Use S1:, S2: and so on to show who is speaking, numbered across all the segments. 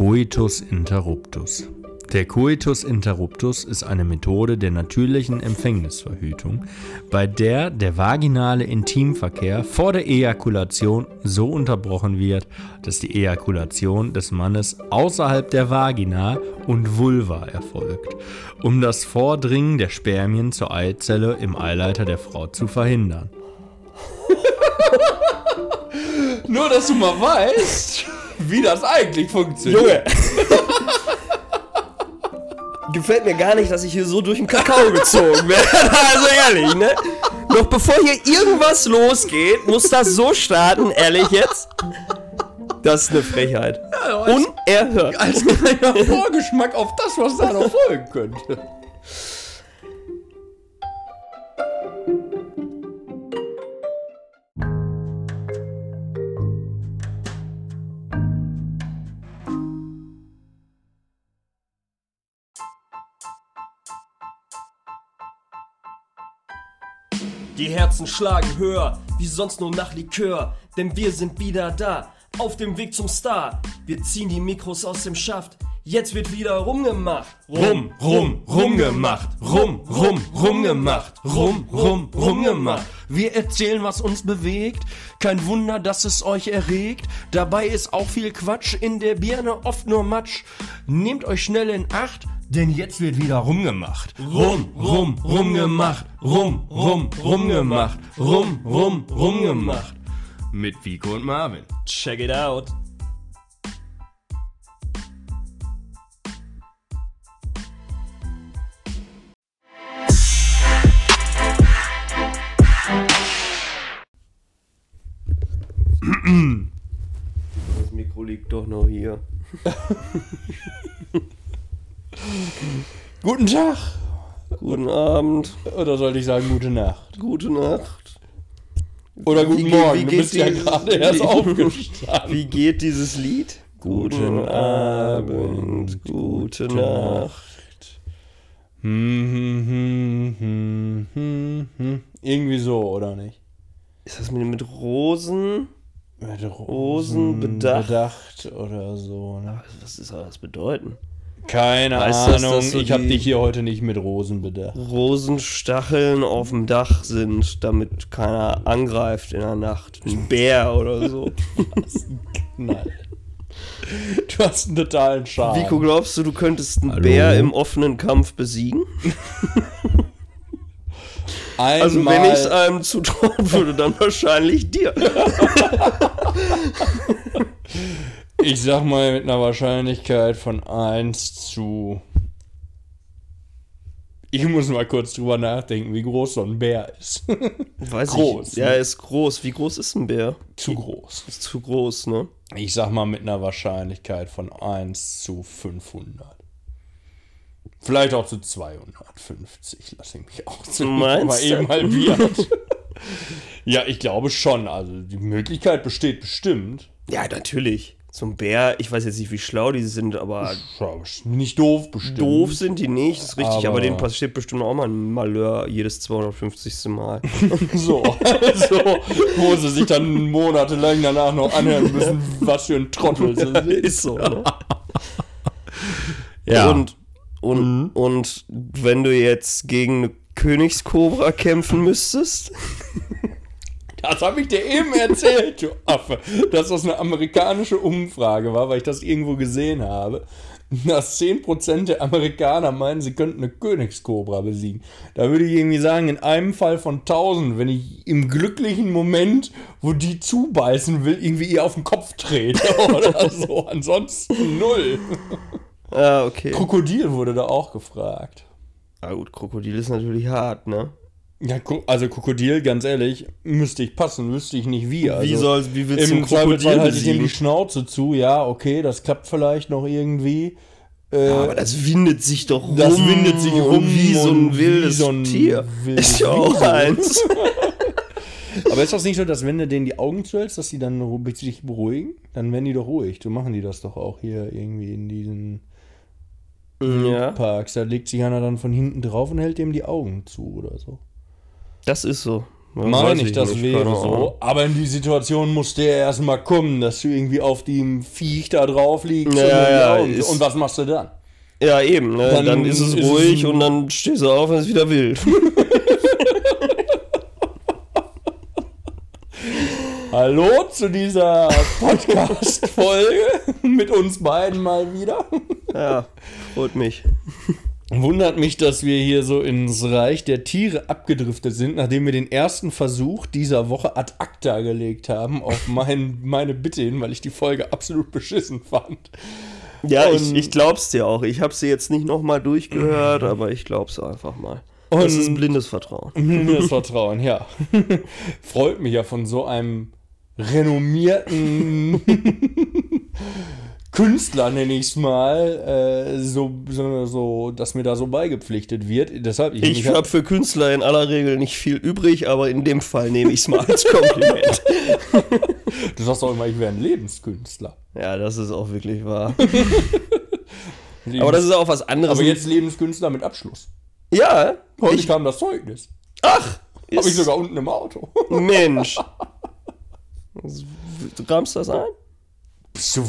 S1: Coitus interruptus. Der Coitus interruptus ist eine Methode der natürlichen Empfängnisverhütung, bei der der vaginale Intimverkehr vor der Ejakulation so unterbrochen wird, dass die Ejakulation des Mannes außerhalb der Vagina und Vulva erfolgt, um das Vordringen der Spermien zur Eizelle im Eileiter der Frau zu verhindern.
S2: Nur, dass du mal weißt, wie das eigentlich funktioniert.
S3: Junge! Gefällt mir gar nicht, dass ich hier so durch den Kakao gezogen werde. Also ehrlich, ne? Noch bevor hier irgendwas losgeht, muss das so starten, ehrlich jetzt. Das ist eine Frechheit. Unerhört.
S2: Als kleiner Vorgeschmack auf das, was da noch folgen könnte.
S3: Die Herzen schlagen höher, wie sonst nur nach Likör. Denn wir sind wieder da, auf dem Weg zum Star. Wir ziehen die Mikros aus dem Schaft. Jetzt wird wieder rumgemacht.
S2: Rum, rum, rumgemacht. Rum, rum, rumgemacht. Rum, rum, rumgemacht. Wir erzählen, was uns bewegt. Kein Wunder, dass es euch erregt. Dabei ist auch viel Quatsch. In der Birne oft nur Matsch. Nehmt euch schnell in Acht. Denn jetzt wird wieder rumgemacht. Rum, rum, rumgemacht. Rum, rum, rumgemacht. Rum, rum, rumgemacht. Mit Vico und Marvin.
S3: Check it out. Das Mikro liegt doch noch hier.
S2: Guten Tag.
S3: Guten Abend,
S2: Oder sollte ich sagen, gute Nacht?
S3: gute Nacht.
S2: Oder
S3: Wie
S2: guten
S3: geht-
S2: Morgen.
S3: wie
S2: du
S3: geht
S2: bist ja gerade erst
S3: wie-
S2: aufgestanden.
S3: Wie geht dieses Lied?
S2: Guten Abend,
S3: gute
S2: gute
S3: Nacht.
S2: Hm, hm, hm, hm, hm. Irgendwie so, oder nicht?
S3: Ist das mit, mit Rosen?
S2: Mit
S3: Rosen bedacht.
S2: bedacht oder so. Ne?
S3: Was ist das bedeuten?
S2: Keine
S3: Weißt
S2: Ahnung.
S3: das so
S2: ich habe dich hier heute nicht mit Rosen bedacht.
S3: Rosenstacheln auf dem Dach sind, damit keiner angreift in der Nacht. Ein Bär oder so.
S2: Nein. Du hast einen totalen Charme.
S3: Vico, glaubst du, du könntest einen
S2: Hallo?
S3: Bär im offenen Kampf besiegen?
S2: Einmal,
S3: Also wenn ich es einem zutrauen würde, dann wahrscheinlich dir.
S2: ich sag mal mit einer Wahrscheinlichkeit von 1 zu. Ich muss mal kurz drüber nachdenken, wie groß so ein Bär ist.
S3: Weiß
S2: Groß,
S3: Ich.
S2: ne?
S3: Ja, er ist groß. Wie groß ist ein Bär?
S2: zu groß.
S3: Ist zu groß, ne?
S2: Ich sag mal mit einer Wahrscheinlichkeit von 1 zu 500. Vielleicht auch zu 250, lass ich mich auch zu
S3: Meinst
S2: mal eben halbiert. ja, ich glaube schon. Also die Möglichkeit besteht bestimmt.
S3: Ja, natürlich. So ein Bär, ich weiß jetzt nicht, wie schlau die sind, aber
S2: Ja, nicht doof bestimmt.
S3: doof sind die nicht, ist richtig, aber,
S2: Aber-
S3: denen passiert bestimmt auch mal ein Malheur jedes 250. Mal.
S2: So, so, wo sie sich dann monatelang danach noch anhören müssen, was für ein Trottel sind.
S3: ist so, ne?
S2: Ja.
S3: Und, und, und wenn du jetzt gegen eine Königskobra kämpfen müsstest,
S2: Das habe ich dir eben erzählt, du Affe. Dass das eine amerikanische Umfrage war, weil ich das irgendwo gesehen habe. Dass 10% der Amerikaner meinen, sie könnten eine Königskobra besiegen. Da würde ich irgendwie sagen, in einem Fall von 1000, wenn ich im glücklichen Moment, wo die zubeißen will, irgendwie ihr auf den Kopf trete oder so. Ansonsten null.
S3: ah, okay.
S2: Krokodil wurde da auch gefragt.
S3: Ah, gut, Krokodil ist natürlich hart, ne?
S2: Ja, also Krokodil, ganz ehrlich, müsste ich passen, wüsste ich nicht wie. Also
S3: wie, soll, wie willst du
S2: Im
S3: ein Krokodil
S2: halte ich ihm die? Schnauze zu, ja, okay, das klappt vielleicht noch irgendwie.
S3: Ja, aber das windet sich doch rum.
S2: Das windet sich rum
S3: wie so ein wildes
S2: so ein
S3: Tier.
S2: wildes
S3: ist ja auch eins.
S2: Aber ist das nicht so, dass wenn du denen die Augen zuhältst, dass die dann sich beruhigen? Dann werden die doch ruhig. So machen die das doch auch hier irgendwie in diesen
S3: ja,
S2: Parks. Da legt sich einer dann von hinten drauf und hält dem die Augen zu oder so.
S3: Das ist so.
S2: Meine ich, das
S3: nicht,
S2: wäre so. Aber in die Situation musste ja erstmal kommen, dass du irgendwie auf dem Viech da drauf liegst.
S3: Ja,
S2: und,
S3: ja,
S2: und,
S3: ist-
S2: und was machst du dann?
S3: Ja, eben, ne?
S2: Dann
S3: Dann, ist es
S2: ist es
S3: ruhig
S2: ein-
S3: und dann stehst du auf und es ist wieder wild.
S2: Hallo zu dieser Podcast-Folge mit uns beiden mal wieder.
S3: ja, freut mich.
S2: Wundert mich, dass wir hier so ins Reich der Tiere abgedriftet sind, nachdem wir den ersten Versuch dieser Woche ad acta gelegt haben, auf mein, meine Bitte hin, weil ich die Folge absolut beschissen fand.
S3: Ja,
S2: Und-
S3: ich, ich glaub's dir auch. Ich habe sie jetzt nicht nochmal durchgehört, aber ich glaub's einfach mal. Das
S2: Und-
S3: ist blindes Vertrauen.
S2: Das Vertrauen, ja. Freut mich ja von so einem renommierten Künstler, nenne ich es mal, äh, so, so, so, dass mir da so beigepflichtet wird. Deshalb, ich,
S3: Ich
S2: mich-
S3: habe für Künstler in aller Regel nicht viel übrig, aber in dem Fall nehme ich es mal als Kompliment.
S2: du sagst doch immer, ich wäre ein Lebenskünstler.
S3: ja, das ist auch wirklich wahr. Aber das ist auch was anderes.
S2: Aber jetzt Lebenskünstler mit Abschluss.
S3: ja,
S2: Heute
S3: ich,
S2: kam das Zeugnis.
S3: ach,
S2: Habe ich sogar unten im Auto.
S3: Mensch. Du kramst das ein?
S2: Bist du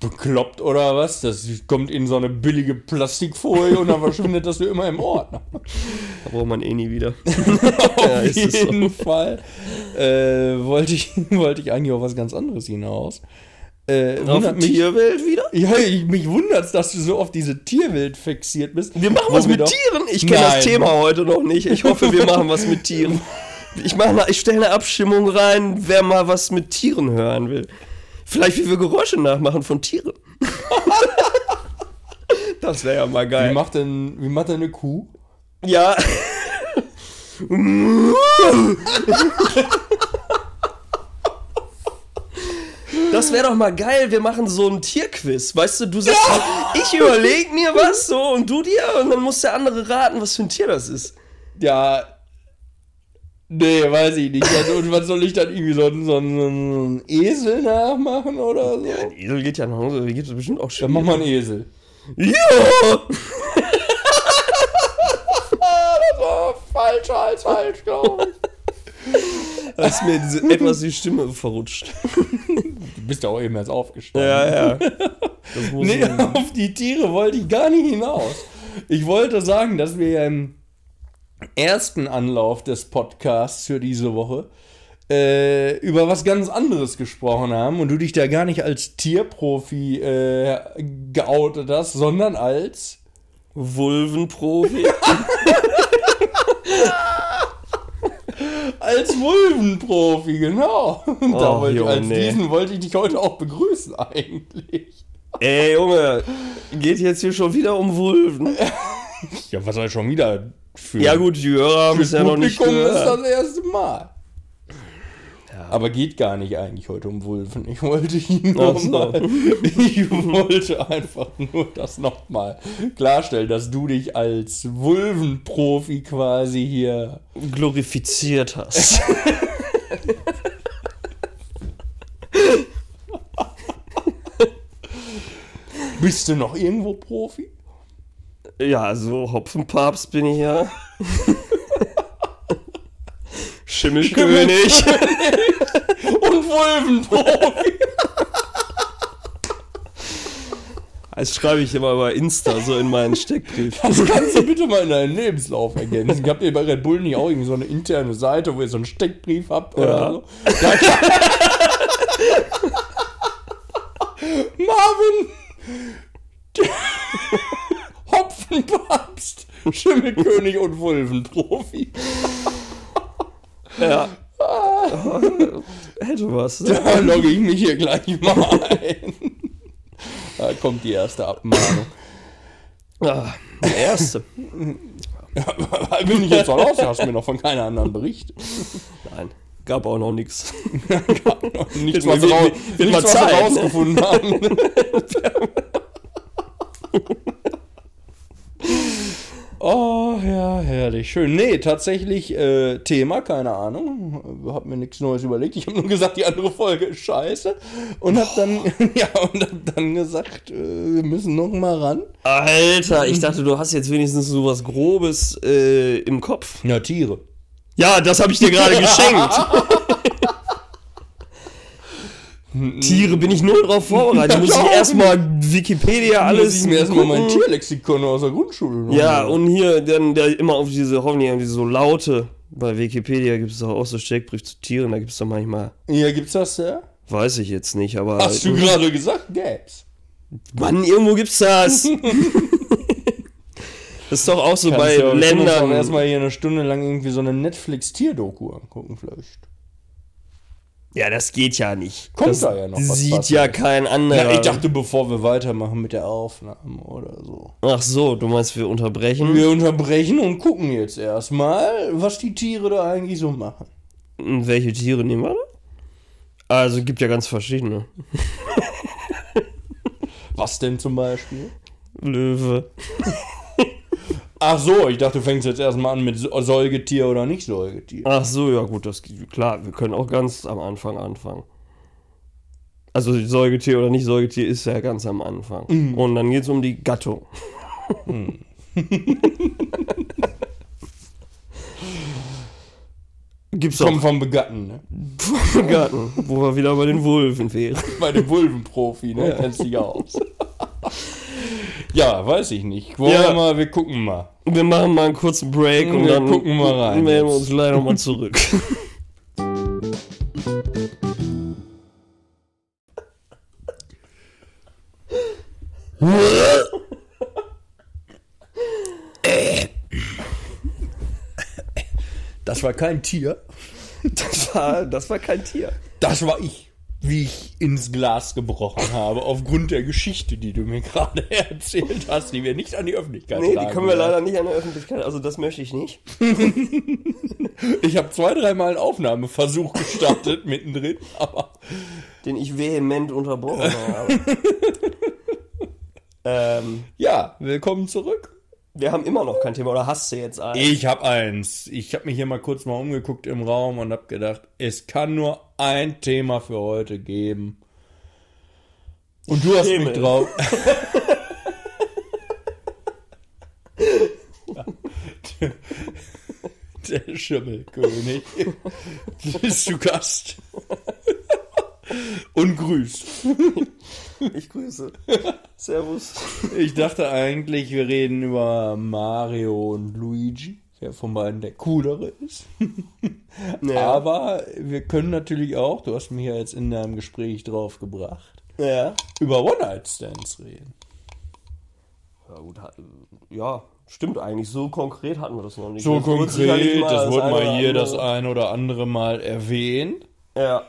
S2: bekloppt oder was? Das kommt in so eine billige Plastikfolie und dann verschwindet das für immer im Ordner.
S3: Da braucht man eh nie wieder.
S2: Auf
S3: Ja, es so.
S2: jeden Fall äh, wollte, ich, wollte ich eigentlich auf was ganz anderes hinaus. Äh,
S3: Auf
S2: mich,
S3: Tierwelt wieder?
S2: ja, ich, mich wundert dass du so auf diese Tierwelt fixiert bist.
S3: Wir machen was
S2: wir
S3: mit
S2: doch-
S3: Tieren. Ich kenne das Thema heute noch nicht. Ich hoffe, wir machen was mit Tieren. Ich, mach ich stelle eine Abstimmung rein, wer mal was mit Tieren hören will. Vielleicht wie wir Geräusche nachmachen von Tieren. das wäre ja mal
S2: Wie
S3: geil.
S2: macht, denn, wie macht denn eine Kuh?
S3: Ja. Das wäre doch mal geil, wir machen so ein Tierquiz. Weißt du, du sagst, ich überlege mir was so und du dir und dann muss der andere raten, was für ein Tier das ist.
S2: Ja. Nee, weiß ich nicht. Und was soll ich dann irgendwie so, einen- so, einen- Esel nachmachen oder so?
S3: Ein Esel geht ja noch, die gibt es bestimmt auch
S2: Dann
S3: schon.
S2: mach mal einen Esel.
S3: Ja!
S2: Das war falscher als falsch, glaube ich.
S3: Da ist mir diese, etwas die Stimme verrutscht.
S2: Du bist ja auch eben erst aufgestanden.
S3: Ja, ja.
S2: Nee, auf die Tiere wollte ich gar nicht hinaus. Ich wollte sagen, dass wir ja im ersten Anlauf des Podcasts für diese Woche äh, über was ganz anderes gesprochen haben und du dich da gar nicht als Tierprofi äh, geoutet hast, sondern als
S3: Vulvenprofi.
S2: als Vulvenprofi, genau. Und da
S3: Oh,
S2: wollte ich,
S3: Junge,
S2: als
S3: nee.
S2: diesen wollte ich dich heute auch begrüßen eigentlich.
S3: Ey, Junge, geht jetzt hier schon wieder um Vulven.
S2: Ja, was soll ich schon wieder für
S3: Ja gut, die Hörer haben es ja noch nicht
S2: Publikum ist
S3: gehört.
S2: das erste Mal. Aber geht gar nicht eigentlich heute um Wulfen. Ich wollte ihn nur
S3: so.
S2: mal, ich wollte einfach nur das nochmal klarstellen, dass du dich als Wulvenprofi quasi hier
S3: glorifiziert hast.
S2: bist du noch irgendwo Profi?
S3: Ja, so Hopfenpapst bin ich ja. Schimmelkönig.
S2: Und Wulvenprofi.
S3: Das schreibe ich immer bei Insta so in meinen Steckbrief.
S2: Das kannst du bitte mal in deinen Lebenslauf ergänzen. Habt ihr bei Red Bull nicht auch irgendwie so eine interne Seite, wo ihr so einen Steckbrief habt oder
S3: Ja.
S2: so? Da kann- Marvin! Hopfenpapst, Schimmelkönig und Wulvenprofi.
S3: Ja. Hätte was. Ne?
S2: Da logge ich mich hier gleich mal ein. Da kommt die erste Abmahnung.
S3: Ah, der erste.
S2: Bin ich jetzt noch raus? Du hast mir noch von keiner anderen berichtet.
S3: Nein, gab auch noch nichts.
S2: Nichts,
S3: Wird
S2: was sie
S3: mal-
S2: rau-
S3: wird- wird
S2: nichts, was
S3: Zeit, ne?
S2: rausgefunden haben. Oh, ja, herrlich. Schön. Nee, tatsächlich äh, Thema, keine Ahnung. Hab mir nichts Neues überlegt. Ich habe nur gesagt, die andere Folge ist scheiße. Und hab dann, ja, und hab dann gesagt, äh, wir müssen noch mal ran.
S3: Alter, ich dachte, du hast jetzt wenigstens so was Grobes äh, im Kopf.
S2: Ja, Tiere.
S3: Ja, das habe ich dir gerade geschenkt. Tiere bin ich null drauf vorbereitet. Muss ich erstmal Wikipedia alles.
S2: Muss ich mir erstmal mein. Tierlexikon aus der Grundschule
S3: Ja, und hier dann der immer auf diese, hoffentlich haben diese so Laute. Bei Wikipedia gibt es doch auch so Steckbrief zu Tieren, da gibt es doch manchmal,
S2: Ja, gibt's das, ja?
S3: weiß ich jetzt nicht, aber.
S2: Hast du gerade gesagt, gäb's.
S3: Mann, irgendwo gibt's das. das ist doch auch so bei
S2: Kannst ja- uns auch
S3: Ländern.
S2: erstmal hier eine Stunde lang irgendwie so eine Netflix-Tierdoku angucken, vielleicht.
S3: Ja, das geht ja nicht.
S2: Kommt
S3: das
S2: da ja noch was
S3: Sieht
S2: Passendes.
S3: ja kein anderer.
S2: Ja, ich dachte, bevor wir weitermachen mit der Aufnahme oder so.
S3: Ach so, du meinst, wir unterbrechen?
S2: Wir unterbrechen und gucken jetzt erstmal, was die Tiere da eigentlich so machen.
S3: Und welche Tiere nehmen wir da? Also gibt ja ganz verschiedene.
S2: Was denn zum Beispiel?
S3: Löwe.
S2: Ach so, ich dachte, du fängst jetzt erstmal an mit Säugetier oder nicht Säugetier.
S3: Ach so, ja gut, das klar, wir können auch ganz am Anfang anfangen. Also Säugetier oder nicht Säugetier ist ja ganz am Anfang.
S2: Mhm.
S3: Und dann geht es um die Gattung. Gibt's auch
S2: Kommt vom Begatten, ne?
S3: Garten, wo wir wieder bei den Wulven wären.
S2: Bei dem Wulvenprofi, ne? Kennst dich aus. ja, weiß ich nicht. Wollen
S3: Ja.
S2: wir mal, wir gucken mal.
S3: Wir machen mal einen kurzen Break und
S2: Wir
S3: dann
S2: gucken mal rein
S3: melden wir uns gleich nochmal zurück.
S2: Das war kein Tier.
S3: Das war, das war kein Tier.
S2: Das war ich, wie ich ins Glas gebrochen habe, aufgrund der Geschichte, die du mir gerade erzählt hast, die wir nicht an die Öffentlichkeit
S3: Nee, die können wir leider nicht an der Öffentlichkeit, also das möchte ich nicht.
S2: Ich habe zwei, dreimal einen Aufnahmeversuch gestartet mittendrin, aber
S3: Den ich vehement unterbrochen habe. ähm,
S2: ja, willkommen zurück.
S3: Wir haben immer noch kein Thema, oder hast du jetzt eins?
S2: Ich habe eins. Ich habe mich hier mal kurz mal umgeguckt im Raum und habe gedacht, es kann nur ein Thema für heute geben. Und du hast
S3: Himmel.
S2: mich drauf. Der Schimmelkönig. Bist du Gast? Und grüßt.
S3: Ich grüße. Servus.
S2: Ich dachte eigentlich, wir reden über Mario und Luigi. Wer von beiden der coolere ist.
S3: Ja.
S2: Aber wir können natürlich auch, du hast mich ja jetzt in deinem Gespräch drauf gebracht,
S3: Ja.
S2: über One-Night-Stands reden.
S3: Ja, gut, ja, stimmt eigentlich. So konkret hatten wir das noch nicht.
S2: So
S3: Das
S2: konkret, das wurde mal hier das ein oder andere Mal erwähnt.
S3: Ja.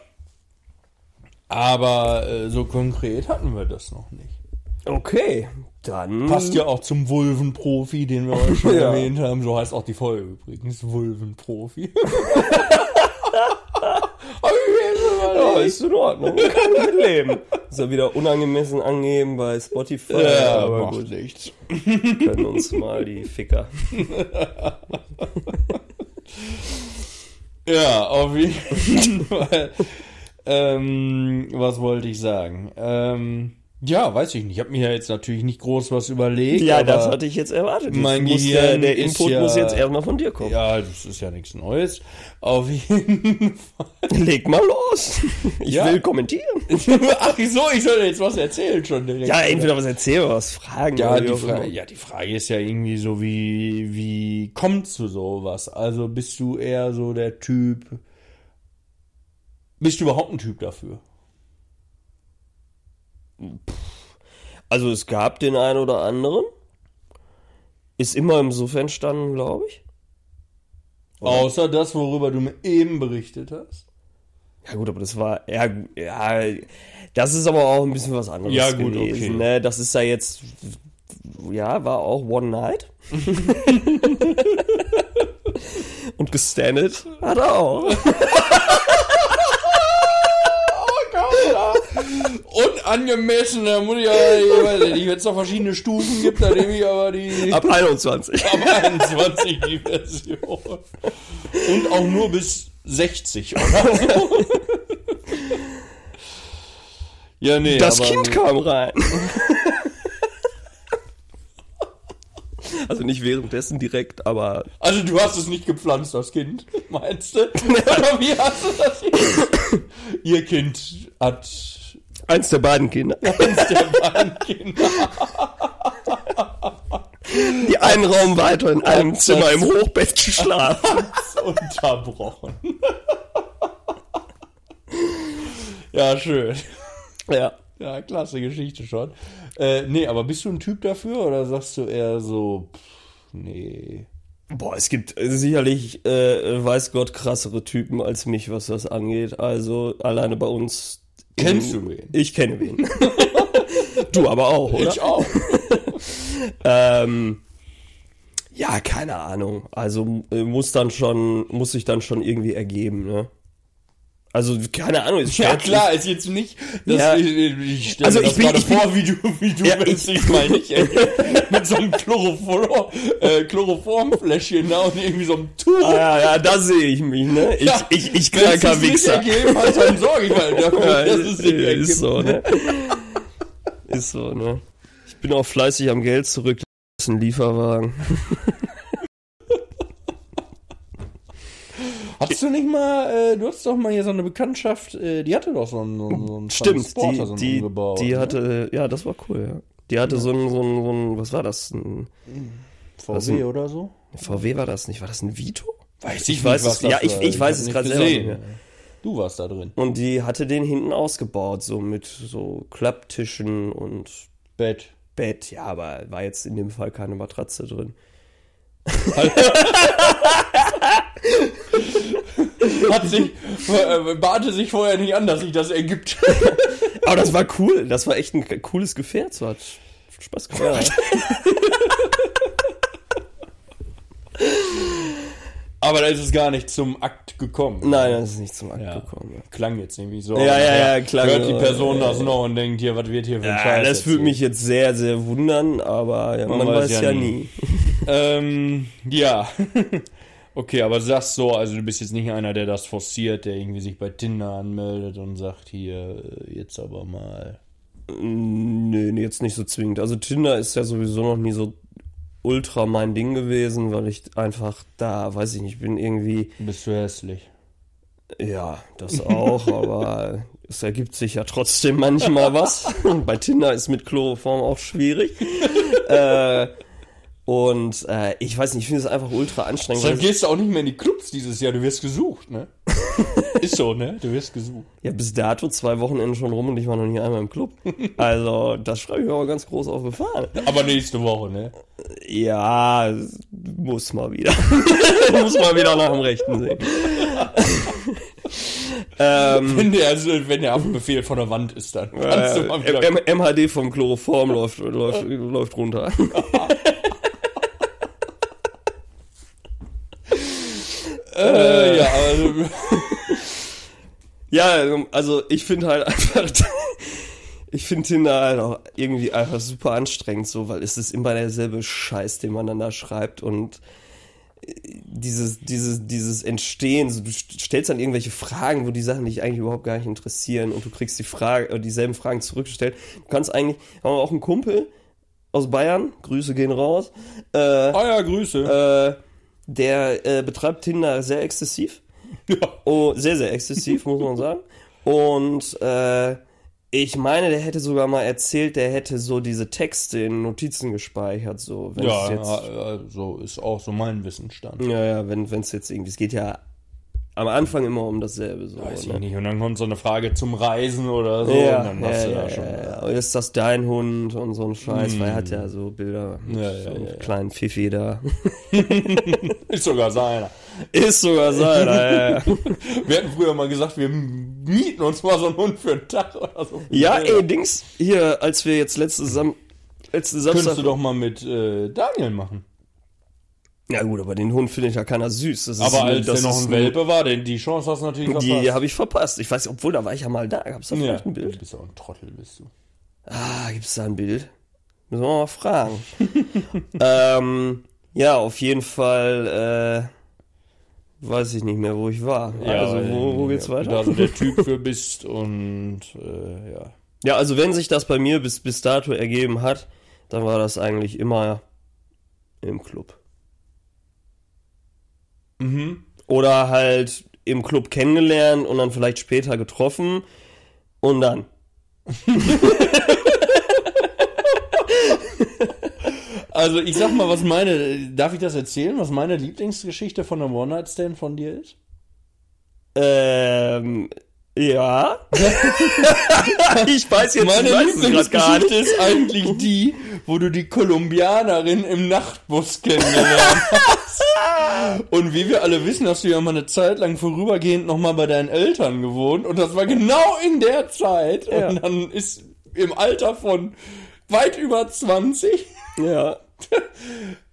S2: Aber äh, so konkret hatten wir das noch nicht.
S3: Okay, dann.
S2: Passt ja auch zum Vulvenprofi, den wir heute schon
S3: Ja.
S2: erwähnt haben. So heißt auch die Folge übrigens, Vulvenprofi.
S3: Ja, ist in Ordnung. Kann ich mitleben. Ist ja wieder unangemessen angeben bei Spotify.
S2: Ja,
S3: aber
S2: macht
S3: gut,
S2: nichts.
S3: können uns mal die Ficker.
S2: Ja, auf jeden Fall. ähm, was wollte ich sagen? Ähm, ja, weiß ich nicht. Ich habe mir ja jetzt natürlich nicht groß was überlegt.
S3: Ja, das hatte ich jetzt erwartet. Jetzt
S2: mein
S3: muss der,
S2: Gehirn
S3: der
S2: ist
S3: Input
S2: ja-
S3: muss jetzt erstmal von dir kommen.
S2: Ja, das ist ja nichts Neues. Auf jeden Fall.
S3: Leg mal los. Ich
S2: Ja.
S3: will kommentieren.
S2: Ach so, ich soll jetzt was erzählen schon direkt.
S3: Ja, entweder was erzählen oder was fragen.
S2: Ja,
S3: oder
S2: die
S3: immer.
S2: ja, die Frage ist ja irgendwie so, wie, wie kommt zu sowas? Also bist du eher so der Typ, bist du überhaupt ein Typ dafür?
S3: Also es gab den einen oder anderen. Ist immer im Suff entstanden, glaube ich.
S2: Außer das, worüber du mir eben berichtet hast.
S3: Ja gut, aber das war ja, ja das ist aber auch ein bisschen was anderes
S2: Ja, gut,
S3: gewesen.
S2: okay.
S3: Ne? Das ist ja jetzt ja war auch One Night. Und gestandet hat er auch.
S2: Unangemessen, da muss ich aber, ich weiß nicht, wenn es noch verschiedene Stufen gibt, dann nehme ich aber die
S3: Ab 21.
S2: ab 21 die Version. Und auch nur bis 60 oder so. Ja, nee,
S3: Das
S2: aber,
S3: Kind kam rein. Also nicht währenddessen direkt, aber
S2: Also du hast es nicht gepflanzt, das Kind, meinst du? Oder wie hast du das? Ihr Kind hat
S3: eins der beiden Kinder.
S2: eins der beiden Kinder.
S3: Die einen Raum weiter in einem Zimmer im Hochbett geschlafen.
S2: unterbrochen. ja, schön.
S3: Ja.
S2: Ja, klasse Geschichte schon. Äh, nee, aber bist du ein Typ dafür oder sagst du eher so, pff, nee.
S3: Boah, es gibt sicherlich, äh, weiß Gott, krassere Typen als mich, was das angeht. Also alleine bei uns.
S2: Kennst du wen?
S3: Ich kenne wen. du aber auch, oder?
S2: Ich auch.
S3: Ähm, ja, keine Ahnung. Also äh, muss dann schon, muss sich dann schon irgendwie ergeben, ne? Also keine Ahnung. Ist
S2: Ja klar, ist jetzt nicht, dass
S3: Ja.
S2: ich, ich stelle
S3: Also
S2: mir
S3: ich
S2: das
S3: bin-
S2: gerade
S3: ich bin-
S2: vor, wie du, wie du,
S3: Ja,
S2: wenn es
S3: ich-
S2: mal nicht ergibt, mit so einem Chloroform, äh, Chloroformfläschchen da und irgendwie so einem Tuch.
S3: Ah, ja, ja, da sehe ich mich, ne? Ich,
S2: Ja,
S3: ich, ich
S2: Wenn es
S3: kranker
S2: sich nicht
S3: Wichser.
S2: ergeben hat, dann sorge ich mal dafür,
S3: Ja,
S2: dass es sich ergibt.
S3: ist so, ne? Ist so, ne? Ich bin auch fleißig am Geld zurück. Das ist ein Lieferwagen.
S2: Hattest du nicht mal, äh, du hast doch mal hier so eine Bekanntschaft, äh, die hatte doch so einen, so einen, so einen
S3: Stimmt,
S2: Transporter, so
S3: die,
S2: einen
S3: die,
S2: umgebaut,
S3: die
S2: ne?
S3: hatte, ja, das war cool, ja. Die hatte so ein, so ein, so ein, was war das? Ein
S2: VW oder so?
S3: VW war das nicht? War das ein Vito?
S2: Weiß
S3: Ich weiß es, ja, ich,
S2: war.
S3: ich weiß es
S2: nicht
S3: gerade selber nicht.
S2: Du warst da drin.
S3: Und die hatte den hinten ausgebaut, so mit so Klapptischen und
S2: Bett.
S3: Bett. Ja, aber war jetzt in dem Fall keine Matratze drin.
S2: Hat sich, äh, bahnte sich vorher nicht an, dass sich das ergibt.
S3: Aber das war cool. Das war echt ein cooles Gefährt. So hat Spaß gemacht.
S2: Aber da ist es gar nicht zum Akt gekommen.
S3: Nein, das ist nicht zum Akt
S2: Ja.
S3: gekommen.
S2: Klang jetzt irgendwie so.
S3: Ja, ja, ja, klang
S2: Hört die
S3: so,
S2: Person
S3: ja,
S2: das noch und denkt hier, was wird hier für ein
S3: Ja,
S2: Scheiß
S3: das würde mich jetzt sehr, sehr wundern, aber ja, man, weiß, ja nie.
S2: Ähm, ja. Okay, aber sagst so, also du bist jetzt nicht einer, der das forciert, der irgendwie sich bei Tinder anmeldet und sagt, hier, jetzt aber mal.
S3: Nö, nee, jetzt nicht so zwingend. Also Tinder ist ja sowieso noch nie so ultra mein Ding gewesen, weil ich einfach da, weiß ich nicht, bin irgendwie,
S2: Bist du hässlich.
S3: ja, das auch, aber es ergibt sich ja trotzdem manchmal was. Und bei Tinder ist mit Chloroform auch schwierig. äh, und äh, ich weiß nicht, ich finde es einfach ultra anstrengend. Es-
S2: gehst du auch nicht mehr in die Clubs dieses Jahr, du wirst gesucht, ne? Ist so, ne? Du wirst gesucht.
S3: Ja, bis dato zwei Wochenenden schon rum und ich war noch nie einmal im Club. Also, das schreibe ich mir aber ganz groß auf die Fahne.
S2: Aber nächste Woche, ne?
S3: Ja, muss mal wieder. muss mal wieder nach dem Rechten sehen. ähm,
S2: Wenn der, also, wenn der Haftbefehl von der Wand ist, dann kannst du mal wieder.
S3: äh, M MHD vom Chloroform läuft, läuft, läuft runter.
S2: Äh, ja, also,
S3: Ja, also ich finde halt einfach, ich finde Tinder halt auch irgendwie einfach super anstrengend so, weil es ist immer derselbe Scheiß, den man dann da schreibt und äh, dieses, dieses, dieses Entstehen, so, du st- stellst dann irgendwelche Fragen, wo die Sachen dich eigentlich überhaupt gar nicht interessieren und du kriegst die Frage, äh, dieselben Fragen zurückgestellt. Du kannst eigentlich, haben wir auch einen Kumpel aus Bayern, Grüße gehen raus, äh,
S2: ah ja, Grüße.
S3: äh, der äh, betreibt Tinder sehr exzessiv.
S2: ja.
S3: Oh, sehr, sehr exzessiv, muss man sagen. Und äh, ich meine, der hätte sogar mal erzählt, der hätte so diese Texte in Notizen gespeichert, so wenn es
S2: Ja,
S3: jetzt.
S2: ja, so ist auch so mein Wissensstand.
S3: Ja, ja, wenn es jetzt irgendwie. Es geht ja am Anfang immer um dasselbe so.
S2: Weiß ich
S3: ne?
S2: nicht. Und dann kommt so eine Frage zum Reisen oder so.
S3: Ja,
S2: und dann hast
S3: ja,
S2: du
S3: ja,
S2: da schon.
S3: ja, ja. Ist das dein Hund und so ein Scheiß, weil er hat ja so Bilder mit
S2: Ja,
S3: so
S2: ja,
S3: einem
S2: ja, ja.
S3: kleinen Pfiffi da.
S2: Ist sogar seiner.
S3: Ist sogar seiner, ja, ja.
S2: Wir hatten früher mal gesagt, wir mieten uns mal so einen Hund für einen Tag oder so.
S3: Ja, ey, Dings, hier, als wir jetzt letzte Sam letzten Samstag.
S2: Könntest du doch mal mit äh, Daniel machen.
S3: Ja gut, aber den Hund findet ja keiner süß. Das ist
S2: Aber als
S3: das
S2: der noch ein Welpe war, den, die Chance hast du natürlich
S3: Die
S2: verpasst.
S3: habe ich verpasst. Ich weiß, obwohl da war ich ja mal da. Gab's da
S2: ja,
S3: vielleicht ein
S2: du
S3: Bild?
S2: bist auch ein Trottel, bist du.
S3: Ah, gibt's da ein Bild? Müssen wir mal fragen. ähm, ja, auf jeden Fall, äh, weiß ich nicht mehr, wo ich war. also, wo, wo geht's
S2: ja,
S3: weiter?
S2: Da du der Typ für bist und äh, ja.
S3: Ja, also wenn sich das bei mir bis, bis dato ergeben hat, dann war das eigentlich immer im Club. Mhm. Oder halt im Club kennengelernt und dann vielleicht später getroffen und dann.
S2: Also ich sag mal, was meine, darf ich das erzählen, was meine Lieblingsgeschichte von einem One-Night-Stand von dir ist?
S3: Ähm, ja. ich weiß jetzt
S2: Meine
S3: weiß
S2: Lieblingsgeschichte ist eigentlich die, wo du die Kolumbianerin im Nachtbus kennengelernt hast. Und wie wir alle wissen, hast du ja mal eine Zeit lang vorübergehend nochmal bei deinen Eltern gewohnt. Und das war genau in der Zeit.
S3: Ja.
S2: Und dann ist im Alter von weit über 20
S3: Ja.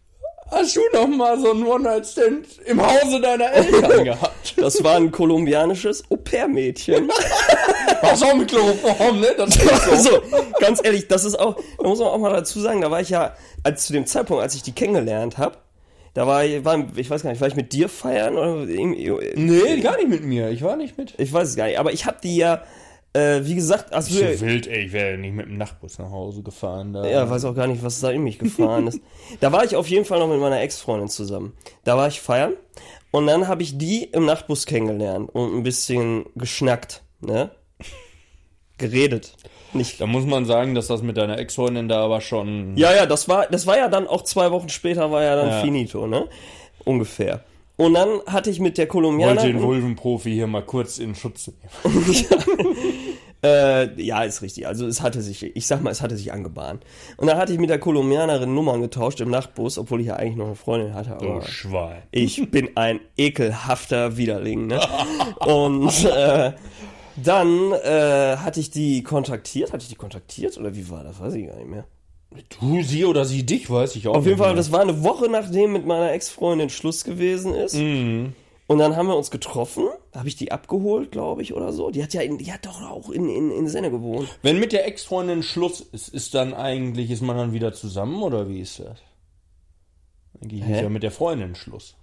S2: hast du nochmal so einen One-Night-Stand im Hause deiner Eltern gehabt.
S3: Das war ein kolumbianisches Au-pair-Mädchen.
S2: Was auch mit Chloroform, ne? Das ist so.
S3: Also, ganz ehrlich, das ist auch, da muss man auch mal dazu sagen, da war ich ja, als zu dem Zeitpunkt, als ich die kennengelernt habe, da war ich, war, ich weiß gar nicht, war ich mit dir feiern oder irgendwie,
S2: Nee, gar nicht mit mir. Ich war nicht mit.
S3: ich weiß es gar nicht, aber ich habe die ja, äh, wie gesagt, also
S2: So wild, ey. Ich wäre nicht mit dem Nachtbus nach Hause gefahren. Da.
S3: Ja, weiß auch gar nicht, was da in mich gefahren ist. Da war ich auf jeden Fall noch mit meiner Ex-Freundin zusammen. Da war ich feiern und dann habe ich die im Nachtbus kennengelernt und ein bisschen geschnackt, ne? Geredet. Nicht.
S2: Da muss man sagen, dass das mit deiner Ex-Freundin da aber schon.
S3: Ja, ja, das war, das war ja dann auch zwei Wochen später war ja dann
S2: Ja.
S3: finito, ne? Ungefähr. Und dann hatte ich mit der
S2: wollte
S3: Kolumbianerin.
S2: den Vulvenprofi hier mal kurz in Schutz nehmen.
S3: Äh, ja, ist richtig. Also es hatte sich, ich sag mal, es hatte sich angebahnt. Und dann hatte ich mit der Kolumbianerin Nummern getauscht im Nachtbus, obwohl ich ja eigentlich noch eine Freundin hatte. Aber
S2: Schwein.
S3: ich bin ein ekelhafter Widerling, ne? Und äh, dann äh, hatte ich die kontaktiert. Hatte ich die kontaktiert oder wie war das? Weiß ich gar nicht mehr.
S2: Du, sie oder sie dich, weiß ich auch
S3: Auf jeden
S2: nicht
S3: Fall,
S2: mehr.
S3: das war eine Woche nachdem mit meiner Ex-Freundin Schluss gewesen ist.
S2: Mhm.
S3: Und dann haben wir uns getroffen. Da habe ich die abgeholt, glaube ich, oder so. Die hat ja, in, die hat doch auch in, in, in Senne gewohnt.
S2: Wenn mit der Ex-Freundin Schluss ist, ist dann eigentlich, ist man dann wieder zusammen oder wie ist das? Eigentlich
S3: Hä?
S2: ist ja mit der Freundin Schluss.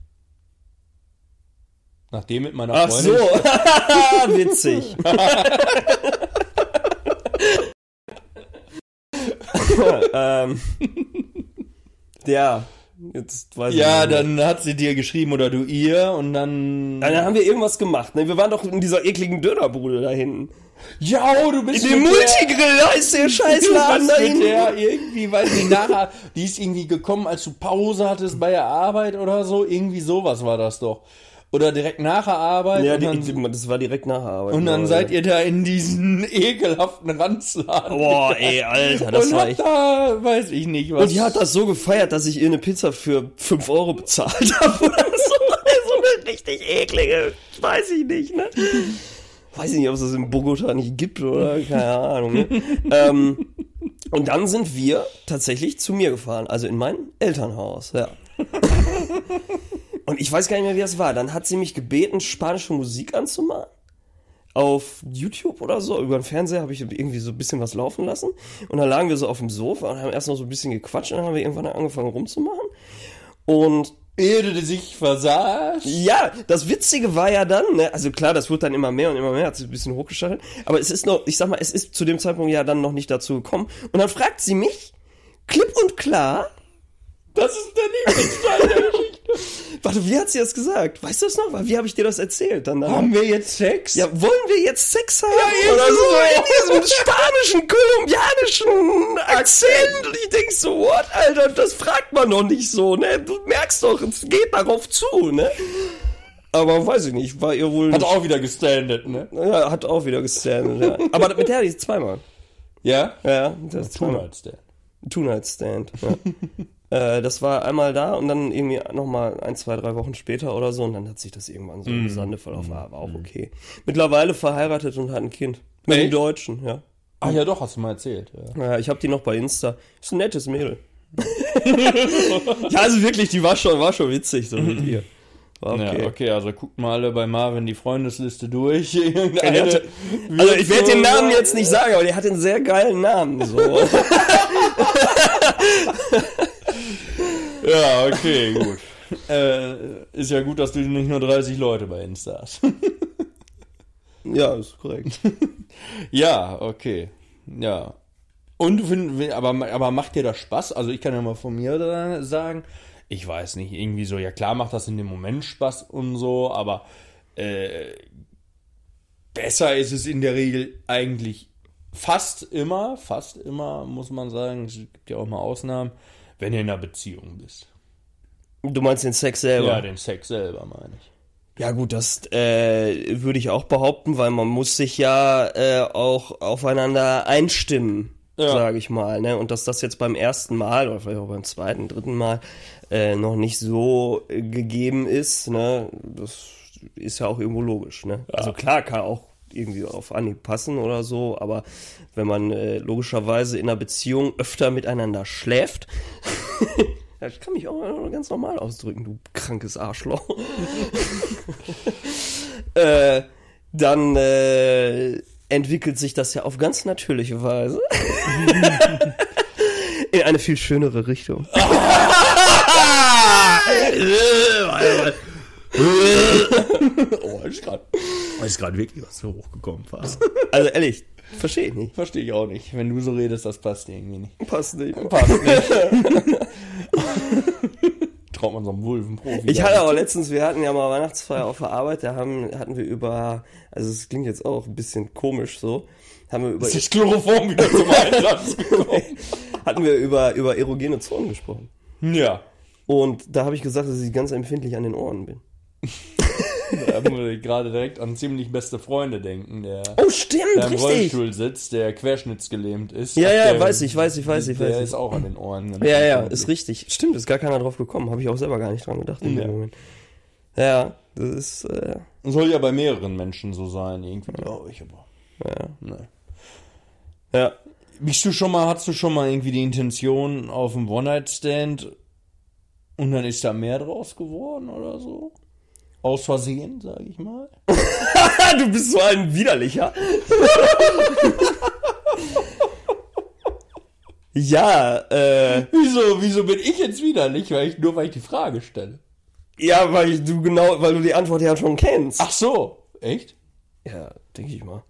S2: Nachdem mit meiner
S3: Ach
S2: Freundin.
S3: so, witzig. ähm, ja, jetzt weiß
S2: Ja,
S3: ich
S2: dann hat sie dir geschrieben oder du ihr und dann.
S3: Dann haben wir irgendwas gemacht. Ne? Wir waren doch in dieser ekligen Dönerbude da hinten.
S2: Ja, oh, du bist
S3: In dem Multigrill, da ist der Scheißladen da hinten.
S2: der irgendwie, weiß ich, nachher, die ist irgendwie gekommen, als du Pause hattest bei der Arbeit oder so, irgendwie sowas war das doch. Oder direkt nach der Arbeit
S3: Ja,
S2: dann,
S3: die, das war direkt nach der Arbeit.
S2: und dann seid ihr da in diesen ekelhaften Ranzladen.
S3: Boah, ey, Alter, das
S2: und
S3: war echt...
S2: da, weiß ich nicht, was.
S3: Und die hat das so gefeiert, dass ich ihr eine Pizza für 5 Euro bezahlt habe oder so. so eine richtig eklige, weiß ich nicht, ne? Weiß ich nicht, ob es das in Bogota nicht gibt oder keine Ahnung. Ne? ähm, und dann sind wir tatsächlich zu mir gefahren, also in mein Elternhaus, ja. Und ich weiß gar nicht mehr, wie das war. Dann hat sie mich gebeten, spanische Musik anzumachen. Auf YouTube oder so, über den Fernseher habe ich irgendwie so ein bisschen was laufen lassen. Und dann lagen wir so auf dem Sofa und haben erst noch so ein bisschen gequatscht und dann haben wir irgendwann angefangen rumzumachen. Und
S2: Ehe du sich versagt.
S3: ja, das Witzige war ja dann, ne, also klar, das wird dann immer mehr und immer mehr, hat sich ein bisschen hochgeschaltet, aber es ist noch, ich sag mal, es ist zu dem Zeitpunkt ja dann noch nicht dazu gekommen. Und dann fragt sie mich, klipp und klar,
S2: Das ist der Lieblingsteil der Geschichte.
S3: Warte, wie hat sie das gesagt? Weißt du das noch? Wie habe ich dir das erzählt? Dann, dann
S2: Haben wir jetzt Sex?
S3: ja, wollen wir jetzt Sex haben?
S2: Ja,
S3: oder so
S2: irgendwie
S3: in diesem spanischen, kolumbianischen Akzent. Und ich denk so, what, Alter, das fragt man noch nicht so, ne? Du merkst doch, es geht darauf zu, ne? Aber weiß ich nicht, war ihr wohl
S2: Hat auch wieder gestandet, ne?
S3: Ja, hat auch wieder gestandet, ja. Aber mit der hatte ich zweimal.
S2: Ja?
S3: Ja, das.
S2: Two-Night-Stand.
S3: Two-Night-Stand. Ja. Äh, das war einmal da und dann irgendwie nochmal ein, zwei, drei Wochen später oder so und dann hat sich das irgendwann so im Sande verlaufen. War, war auch okay. Mittlerweile verheiratet und hat ein Kind. Mit einem? Deutschen, ja.
S2: Ah ja, doch, hast du mal erzählt. Ja.
S3: Ja, ich habe die noch bei Insta. Ist ein nettes Mädel. ja, also wirklich, die war schon, war schon witzig, so mit ihr. Okay.
S2: Ja, okay, also guckt mal alle bei Marvin die Freundesliste durch.
S3: Hatte, also ich werde den Namen jetzt nicht sagen, aber der hat einen sehr geilen Namen. So.
S2: Ja, okay, gut. äh, ist ja gut, dass du nicht nur 30 Leute bei Insta hast.
S3: ja, ist korrekt.
S2: ja, okay. Ja. Und du findest, aber, aber macht dir das Spaß? Also ich kann ja mal von mir sagen, ich weiß nicht, irgendwie so, ja klar macht das in dem Moment Spaß und so, aber äh, besser ist es in der Regel eigentlich fast immer, fast immer, muss man sagen, es gibt ja auch mal Ausnahmen, wenn du in einer Beziehung bist.
S3: Du meinst den Sex selber?
S2: Ja, den Sex selber meine ich.
S3: Ja gut, das äh, würde ich auch behaupten, weil man muss sich ja äh, auch aufeinander einstimmen,
S2: Ja.
S3: sage ich mal. Ne? Und dass das jetzt beim ersten Mal oder vielleicht auch beim zweiten, dritten Mal äh, noch nicht so äh, gegeben ist, ne? das ist ja auch irgendwo logisch. Ne? Also klar kann auch irgendwie auf Anhieb passen oder so, aber wenn man äh, logischerweise in einer Beziehung öfter miteinander schläft, ich kann mich auch ganz normal ausdrücken, du krankes Arschloch. äh, dann äh, entwickelt sich das ja auf ganz natürliche Weise in eine viel schönere Richtung.
S2: Oh, ist gerade ist gerade wirklich was hochgekommen fast.
S3: Also ehrlich, verstehe ich nicht.
S2: Verstehe ich auch nicht. Wenn du so redest, das passt irgendwie nicht.
S3: Passt nicht.
S2: Passt nicht. Traut man so einem Wulvenprofi.
S3: Ich hatte aber letztens, wir hatten ja mal Weihnachtsfeier auf der Arbeit, da haben, hatten wir über, also es klingt jetzt auch ein bisschen komisch so, haben wir über,
S2: Ist das Chloroform wieder zum Einsatz gekommen?
S3: hatten wir über, über erogene Zonen gesprochen.
S2: ja.
S3: Und da habe ich gesagt, dass ich ganz empfindlich an den Ohren bin.
S2: Da muss ich gerade direkt an ziemlich beste Freunde denken, der,
S3: Oh, stimmt,
S2: der im
S3: richtig.
S2: Rollstuhl sitzt, der querschnittsgelähmt ist.
S3: Ja, ja,
S2: der,
S3: weiß ich, weiß ich, weiß ich,
S2: Der
S3: weiß ich.
S2: ist auch an den Ohren.
S3: Ja, ja, ist richtig. Stimmt, ist gar keiner drauf gekommen. Habe ich auch selber gar nicht dran gedacht in
S2: Ja.
S3: dem Moment. Ja, das ist, äh,
S2: Soll ja bei mehreren Menschen so sein, irgendwie, glaube ich, aber.
S3: ja.
S2: Ne.
S3: Ja.
S2: Bist du schon mal, hast du schon mal irgendwie die Intention auf dem One-Night-Stand und dann ist da mehr draus geworden oder so? Aus Versehen, sage ich mal.
S3: du bist so ein widerlicher. ja, äh,
S2: Wieso, wieso bin ich jetzt widerlich? Weil ich, nur weil ich die Frage stelle.
S3: ja, weil du genau, weil du die Antwort ja schon kennst.
S2: Ach so, echt?
S3: Ja, denke ich mal.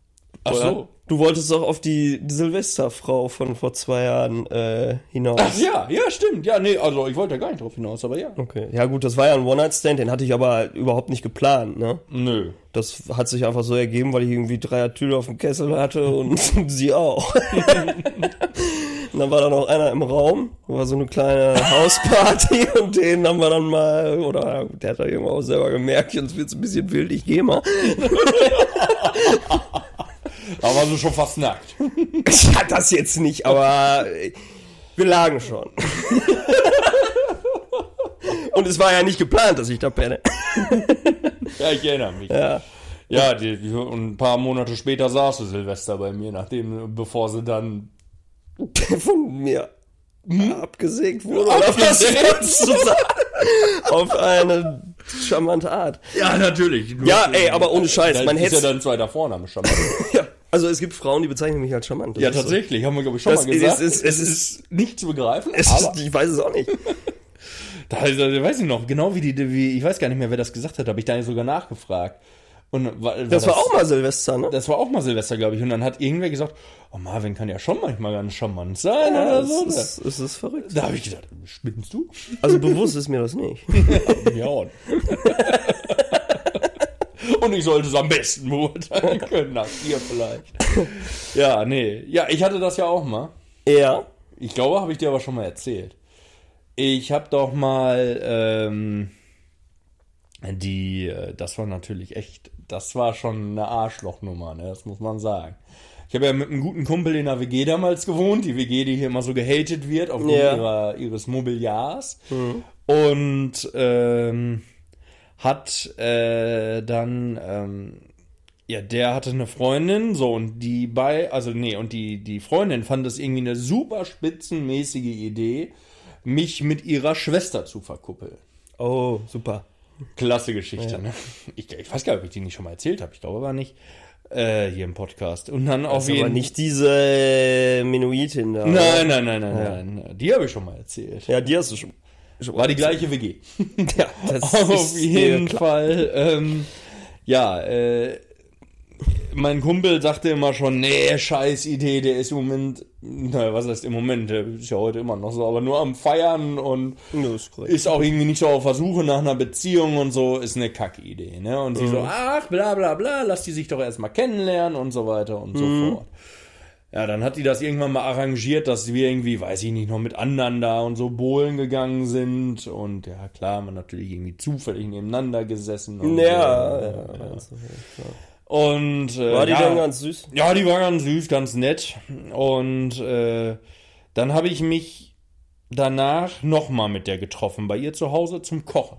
S2: Ach
S3: Oder?
S2: so.
S3: Du wolltest doch auf die Silvesterfrau von vor zwei Jahren äh, hinaus.
S2: Ach ja, ja, stimmt. Ja, nee, also ich wollte da gar nicht drauf hinaus, aber ja.
S3: Okay. Ja gut, das war ja ein One-Night-Stand, den hatte ich aber überhaupt nicht geplant, ne?
S2: Nö.
S3: Das hat sich einfach so ergeben, weil ich irgendwie drei Atüle auf dem Kessel hatte und sie auch. und dann war da noch einer im Raum, war so eine kleine Hausparty und den haben wir dann mal, oder der hat da irgendwo auch selber gemerkt, jetzt wird's ein bisschen wild, ich geh mal.
S2: Aber warst du schon fast nackt.
S3: Ich hatte das jetzt nicht, aber äh, wir lagen schon. und es war ja nicht geplant, dass ich da penne.
S2: Ja, ich erinnere mich.
S3: Ja.
S2: Ja, die, die, und ein paar Monate später saß du Silvester bei mir, nachdem, bevor sie dann.
S3: von mir abgesägt wurde.
S2: Hm? Abgesägt?
S3: Oder was willst du sagen? Auf eine charmante Art.
S2: Ja, natürlich. Du-
S3: Ja, ey, aber ohne Scheiß,
S2: Da
S3: man
S2: ist ja
S3: hätte-
S2: dann zweiter Vorname mal.
S3: Ja, also es gibt Frauen, die bezeichnen mich als charmant. Das
S2: ja,
S3: ist so.
S2: tatsächlich, haben wir, glaube ich, schon
S3: Das
S2: mal gesagt.
S3: ist- es ist- es ist-
S2: nicht zu begreifen,
S3: Es ist, ich weiß es auch nicht.
S2: da, da weiß ich noch, genau wie die, wie, ich weiß gar nicht mehr, wer das gesagt hat, habe ich da sogar nachgefragt. Und war,
S3: Das war auch mal Silvester, ne?
S2: Das war auch mal Silvester, glaube ich. Und dann hat irgendwer gesagt, oh Marvin kann ja schon manchmal ganz charmant sein
S3: Ja,
S2: oder
S3: es,
S2: so.
S3: ist, es ist verrückt.
S2: Da habe ich gedacht, spinnst du?
S3: Also bewusst ist mir das nicht.
S2: Ja. und- ich sollte es am besten beurteilen können, nach dir vielleicht. Ja, nee. Ja, ich hatte das ja auch mal.
S3: Ja.
S2: Ich glaube, habe ich dir aber schon mal erzählt. Ich habe doch mal ähm, die, äh, das war natürlich echt, das war schon eine Arschlochnummer, ne? das muss man sagen. Ich habe ja mit einem guten Kumpel in der WG damals gewohnt, die WG, die hier immer so gehatet wird aufgrund
S3: Ja.
S2: ihrer, ihres Mobiliars. Und ähm, hat äh, dann ähm, ja, der hatte eine Freundin, so, und die bei, also nee, und die, die Freundin fand es irgendwie eine super spitzenmäßige Idee, mich mit ihrer Schwester zu verkuppeln.
S3: Oh, super.
S2: Klasse Geschichte, ne? Ich, ich weiß gar nicht, ob ich die nicht schon mal erzählt habe. Ich glaube aber nicht. Äh, hier im Podcast. Und dann
S3: Das ist aber nicht diese äh, Menuitin da.
S2: Nein, nein, nein, nein, nein. Die habe ich schon mal erzählt.
S3: Ja, die hast du schon.
S2: War die gleiche WG.
S3: Ja, das
S2: Auf jeden. Fall. Ähm, ja, äh, mein Kumpel sagte immer schon, nee, scheiß Idee, der ist im Moment, naja, was heißt im Moment, der ist ja heute immer noch so, aber nur am Feiern und
S3: Ja, ist
S2: ist auch irgendwie nicht so auf Versuche nach einer Beziehung und so, ist eine Kackidee, ne? Und sie so, ach, bla bla bla, lass die sich doch erstmal kennenlernen und so weiter und so fort. Ja, dann hat die das irgendwann mal arrangiert, dass wir irgendwie, weiß ich nicht, noch mit anderen da und so bohlen gegangen sind. Und ja, klar, man natürlich irgendwie zufällig nebeneinander gesessen. Und
S3: Ja,
S2: so.
S3: ja, klar.
S2: Und äh,
S3: War die
S2: ja,
S3: denn ganz süß?
S2: ja, die war ganz süß, ganz nett. Und äh, dann habe ich mich danach nochmal mit der getroffen, bei ihr zu Hause zum Kochen.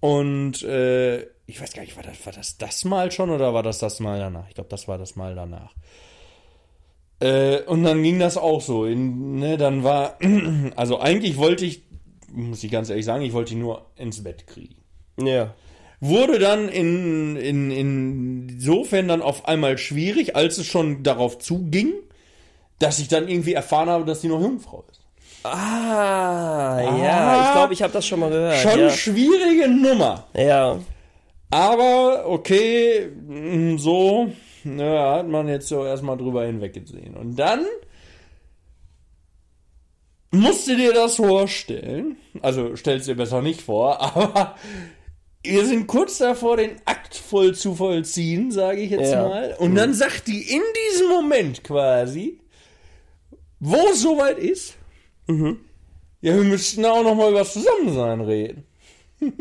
S2: Und äh, ich weiß gar nicht, war das, war das das Mal schon oder war das das Mal danach? Ich glaube, das war das Mal danach. Äh, und dann ging das auch so. In, ne, dann war, also eigentlich wollte ich, muss ich ganz ehrlich sagen, ich wollte die nur ins Bett kriegen
S3: Ja.
S2: wurde dann in, in, insofern dann auf einmal schwierig, als es schon darauf zuging, dass ich dann irgendwie erfahren habe, dass sie noch Jungfrau ist.
S3: Ah, ja, ich glaube, ich habe das schon mal gehört.
S2: Schon
S3: ja.
S2: schwierige Nummer.
S3: ja.
S2: Aber okay, mm, so, ja, hat man jetzt so erstmal drüber hinweggesehen. Und dann musst du dir das vorstellen. Also stell's dir besser nicht vor, aber wir sind kurz davor, den Akt voll zu vollziehen, sage ich jetzt
S3: Ja.
S2: mal. Und dann sagt die in diesem Moment quasi, wo es soweit ist, ja, wir müssten auch noch mal über das Zusammensein reden.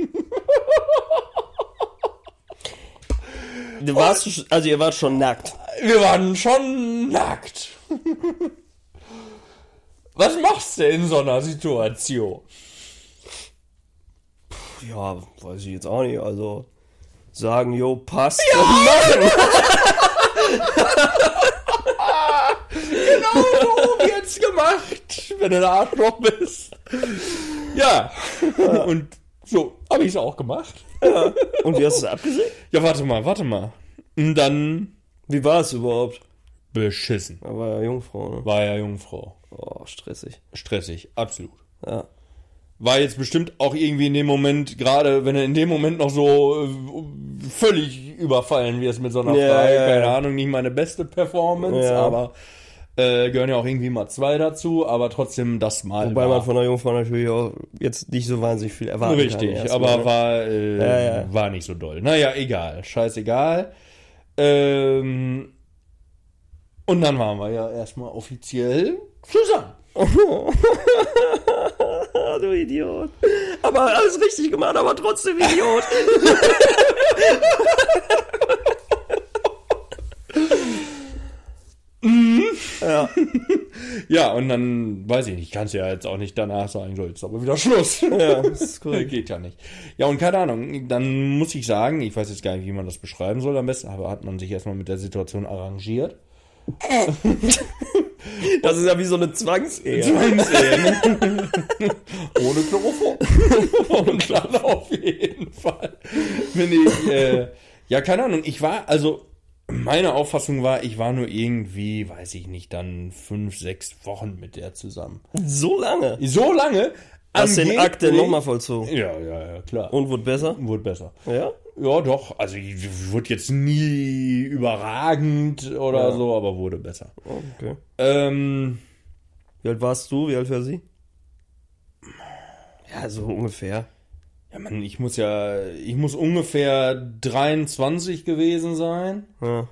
S3: Du warst, also ihr wart schon nackt.
S2: Wir waren schon nackt. Was machst du in so einer Situation?
S3: Ja, weiß ich jetzt auch nicht. Also sagen, jo, passt.
S2: Genau so wird's gemacht, wenn du ein Arschloch bist. Ja. Und so habe ich es auch gemacht.
S3: Und wie hast du es abgesehen?
S2: Ja, warte mal, warte mal. Und dann
S3: Wie war es überhaupt?
S2: beschissen.
S3: Da war ja Jungfrau, ne?
S2: War ja Jungfrau.
S3: Oh, stressig.
S2: Stressig, absolut.
S3: Ja.
S2: war jetzt bestimmt auch irgendwie in dem Moment, gerade wenn er in dem Moment noch so äh, völlig überfallen wirst mit so einer
S3: Ja,
S2: Frage,
S3: ja,
S2: keine. Ahnung, nicht meine beste Performance, aber äh, gehören ja auch irgendwie mal zwei dazu, aber trotzdem das mal.
S3: Wobei
S2: war.
S3: man von der Jungfrau natürlich auch jetzt nicht so wahnsinnig viel erwarten
S2: Richtig,
S3: kann.
S2: aber
S3: ne?
S2: war, äh,
S3: Ja, ja.
S2: war nicht so doll. Naja, egal, scheißegal. Ähm, und dann waren wir ja erstmal offiziell zusammen.
S3: Ah, du Idiot. Aber alles richtig gemacht, aber trotzdem Idiot. ja.
S2: Ja, und dann, weiß ich nicht, kannst ja jetzt auch nicht danach sagen, so, jetzt aber wieder Schluss.
S3: ja, das ist korrekt.
S2: Geht ja nicht. Ja, und keine Ahnung, dann muss ich sagen, ich weiß jetzt gar nicht, wie man das beschreiben soll am besten, aber hat man sich erstmal mit der Situation arrangiert.
S3: Das ist ja wie so eine Zwangsehe.
S2: Zwangsehe, ne? Ohne Chloroform. und dann auf jeden Fall. Bin ich, äh, ja, keine Ahnung, ich war, also, meine Auffassung war, ich war nur irgendwie, weiß ich nicht, dann fünf, sechs Wochen mit der zusammen.
S3: So lange.
S2: So lange.
S3: Hast den Akt denn nochmal vollzogen.
S2: Ja, ja, ja, klar.
S3: Und wurde besser?
S2: wurde besser.
S3: Ja?
S2: Ja, doch. Also ich wurde jetzt nie überragend oder
S3: Ja.
S2: so, aber wurde besser.
S3: Okay.
S2: Ähm,
S3: Wie alt warst du? Wie alt war sie? Ja, so ungefähr.
S2: Ja, Mann, ich muss ja, ich muss ungefähr 23 gewesen sein.
S3: Ja.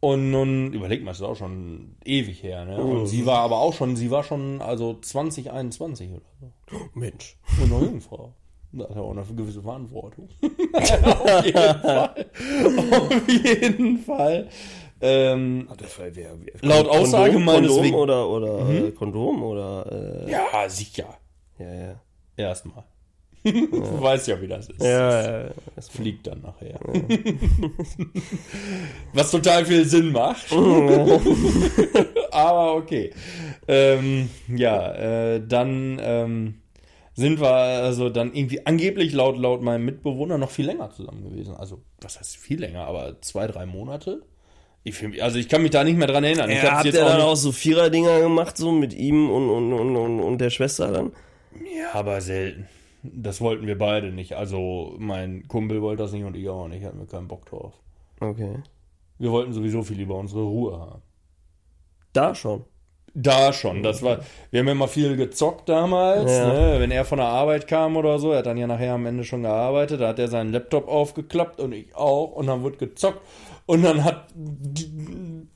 S2: Und nun, überleg mal, das ist auch schon ewig her, ne? Und sie war aber auch schon, sie war schon, also 2021 oder so.
S3: Mensch.
S2: Und noch Jungfrau. Da hat er auch eine gewisse Verantwortung. Auf jeden Fall. Auf jeden Fall. Ähm, Laut Aussage meines
S3: Kondom oder, oder äh, Kondom oder äh,
S2: ja, sicher.
S3: ja, ja.
S2: Erstmal. Du weißt ja, wie das ist.
S3: Ja, ja, ja.
S2: Das fliegt dann nachher. Was total viel Sinn macht. Aber okay. Ähm, ja, äh, dann ähm, sind wir also dann irgendwie angeblich laut, laut meinem Mitbewohner noch viel länger zusammen gewesen. Also, was heißt viel länger, aber zwei, drei Monate? Ich mich, also ich kann mich da nicht mehr dran erinnern. ich
S3: Ja, habt
S2: jetzt
S3: ihr
S2: auch
S3: dann
S2: nicht-
S3: auch so Vierer-Dinger gemacht, so mit ihm und, und, und, und, und der Schwester dann?
S2: Ja, aber selten. Das wollten wir beide nicht. Also mein Kumpel wollte das nicht und ich auch nicht. Hatten wir keinen Bock drauf.
S3: Okay.
S2: Wir wollten sowieso viel lieber unsere Ruhe haben.
S3: Da schon.
S2: Da schon, das war, wir haben ja mal viel gezockt damals,
S3: Ja.
S2: ne? wenn er von der Arbeit kam oder so, er hat dann ja nachher am Ende schon gearbeitet, da hat er seinen Laptop aufgeklappt und ich auch und dann wurde gezockt und dann hat, die-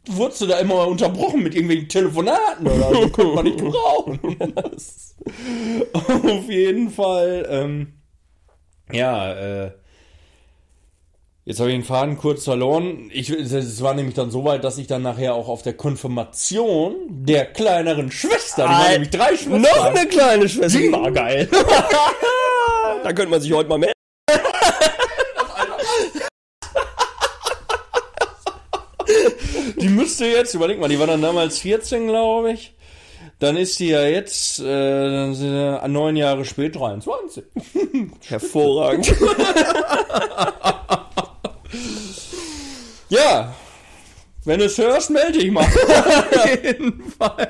S2: wurdest du da immer mal unterbrochen mit irgendwelchen Telefonaten oder so, konnte man nicht gebrauchen. Auf jeden Fall, ähm, ja, äh, Jetzt habe ich den Faden kurz verloren. Ich, es war nämlich dann so weit, dass ich dann nachher auch auf der Konfirmation der kleineren Schwester, die waren nämlich drei Schwestern.
S3: Noch eine kleine Schwester.
S2: Die
S3: war geil. da könnte man sich heute mal melden.
S2: Müsste jetzt, überleg mal, die war dann damals 14, glaube ich. Dann ist die ja jetzt, äh, neun Jahre später 23.
S3: Hervorragend.
S2: Ja, wenn du es hörst, melde dich mal. Auf jeden Fall.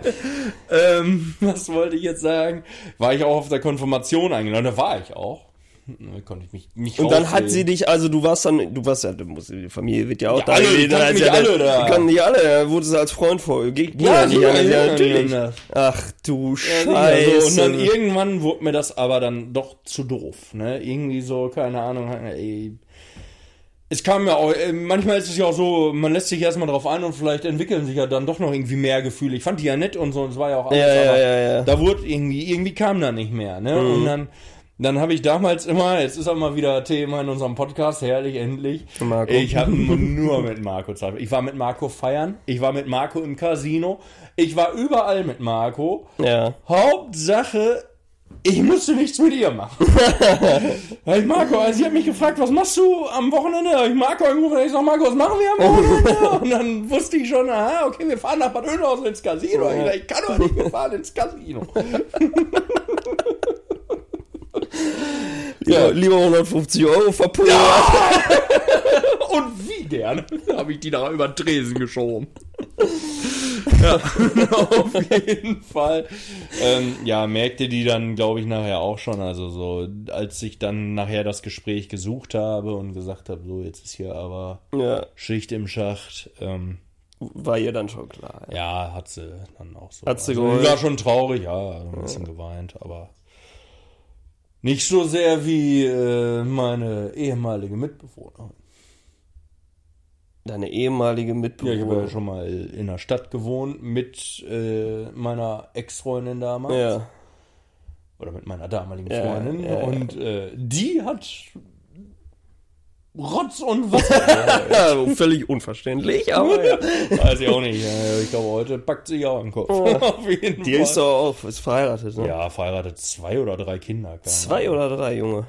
S2: Ähm, was wollte ich jetzt sagen? War ich auch auf der Konfirmation eingeladen? Da war ich auch. Da konnte ich mich nicht
S3: Und dann hat sie dich, also du warst dann, du warst ja, du musst, die Familie wird ja auch
S2: Ja, alle, die kannten
S3: sein,
S2: mich
S3: ja,
S2: alle da.
S3: Die kannten dich alle, da wurde sie als Freund vor. Ge- ging
S2: Ja,
S3: ja, nicht
S2: ja,
S3: anders,
S2: ja,
S3: ja, natürlich.
S2: ja, ja.
S3: Ach du
S2: Ja,
S3: Scheiße.
S2: so, und dann irgendwann wurde mir das aber dann doch zu doof. Ne? Irgendwie so, keine Ahnung. Ey. Es kam ja auch, äh, manchmal ist es ja auch so, man lässt sich erstmal drauf ein und vielleicht entwickeln sich ja dann doch noch irgendwie mehr Gefühle. Ich fand die ja nett und so, und es war ja auch alles,
S3: Ja, ja,
S2: aber
S3: ja, ja.
S2: da wurde irgendwie, irgendwie kam da nicht mehr. Ne? Und dann, dann habe ich damals immer, jetzt ist auch mal wieder Thema in unserem Podcast, herrlich, endlich.
S3: Marco.
S2: Ich habe nur mit Marco Zeit. Ich war mit Marco feiern, ich war mit Marco im Casino, ich war überall mit Marco.
S3: ja.
S2: Hauptsache, ich musste nichts mit ihr machen. Weil Marco, also sie hat mich gefragt, was machst du am Wochenende? Ich Marco angerufen, ich sag, Marco, was machen wir am Wochenende? Und dann wusste ich schon, aha, okay, wir fahren nach Bad Oeynhausen ins Casino. Ich, ich kann doch nicht, wir fahren ins Casino.
S3: ja. Lieber 150 Euro verpulvert.
S2: Und wie gerne habe ich die da über den Tresen geschoben. ja, auf jeden Fall. Ähm, ja, merkte die dann, glaube ich, nachher auch schon. Also so, als ich dann nachher das Gespräch gesucht habe und gesagt habe, so, jetzt ist hier aber
S3: Ja,
S2: Schicht im Schacht. Ähm,
S3: war ihr dann schon klar. Ja.
S2: ja, hat sie dann auch so.
S3: Hat sie
S2: also,
S3: geheult?
S2: war schon traurig, ja, ein bisschen geweint, aber nicht so sehr wie äh, meine ehemalige Mitbewohnerin.
S3: Deine ehemalige
S2: Ja, ich habe ja
S3: Mitbewohnerin.
S2: schon mal in der Stadt gewohnt mit äh, meiner Ex-Freundin damals.
S3: Ja,
S2: Oder mit meiner damaligen
S3: Ja,
S2: Freundin.
S3: ja, ja.
S2: und äh, die hat Rotz und Wasser.
S3: völlig unverständlich, aber ja.
S2: Weiß ich auch nicht. Ich glaube, heute packt sie auch im Kopf. Auf jeden
S3: Die
S2: Fall.
S3: ist doch auch, ist verheiratet, ne?
S2: ja, verheiratet zwei oder drei Kinder.
S3: Zwei
S2: Ahnung.
S3: oder drei, Junge.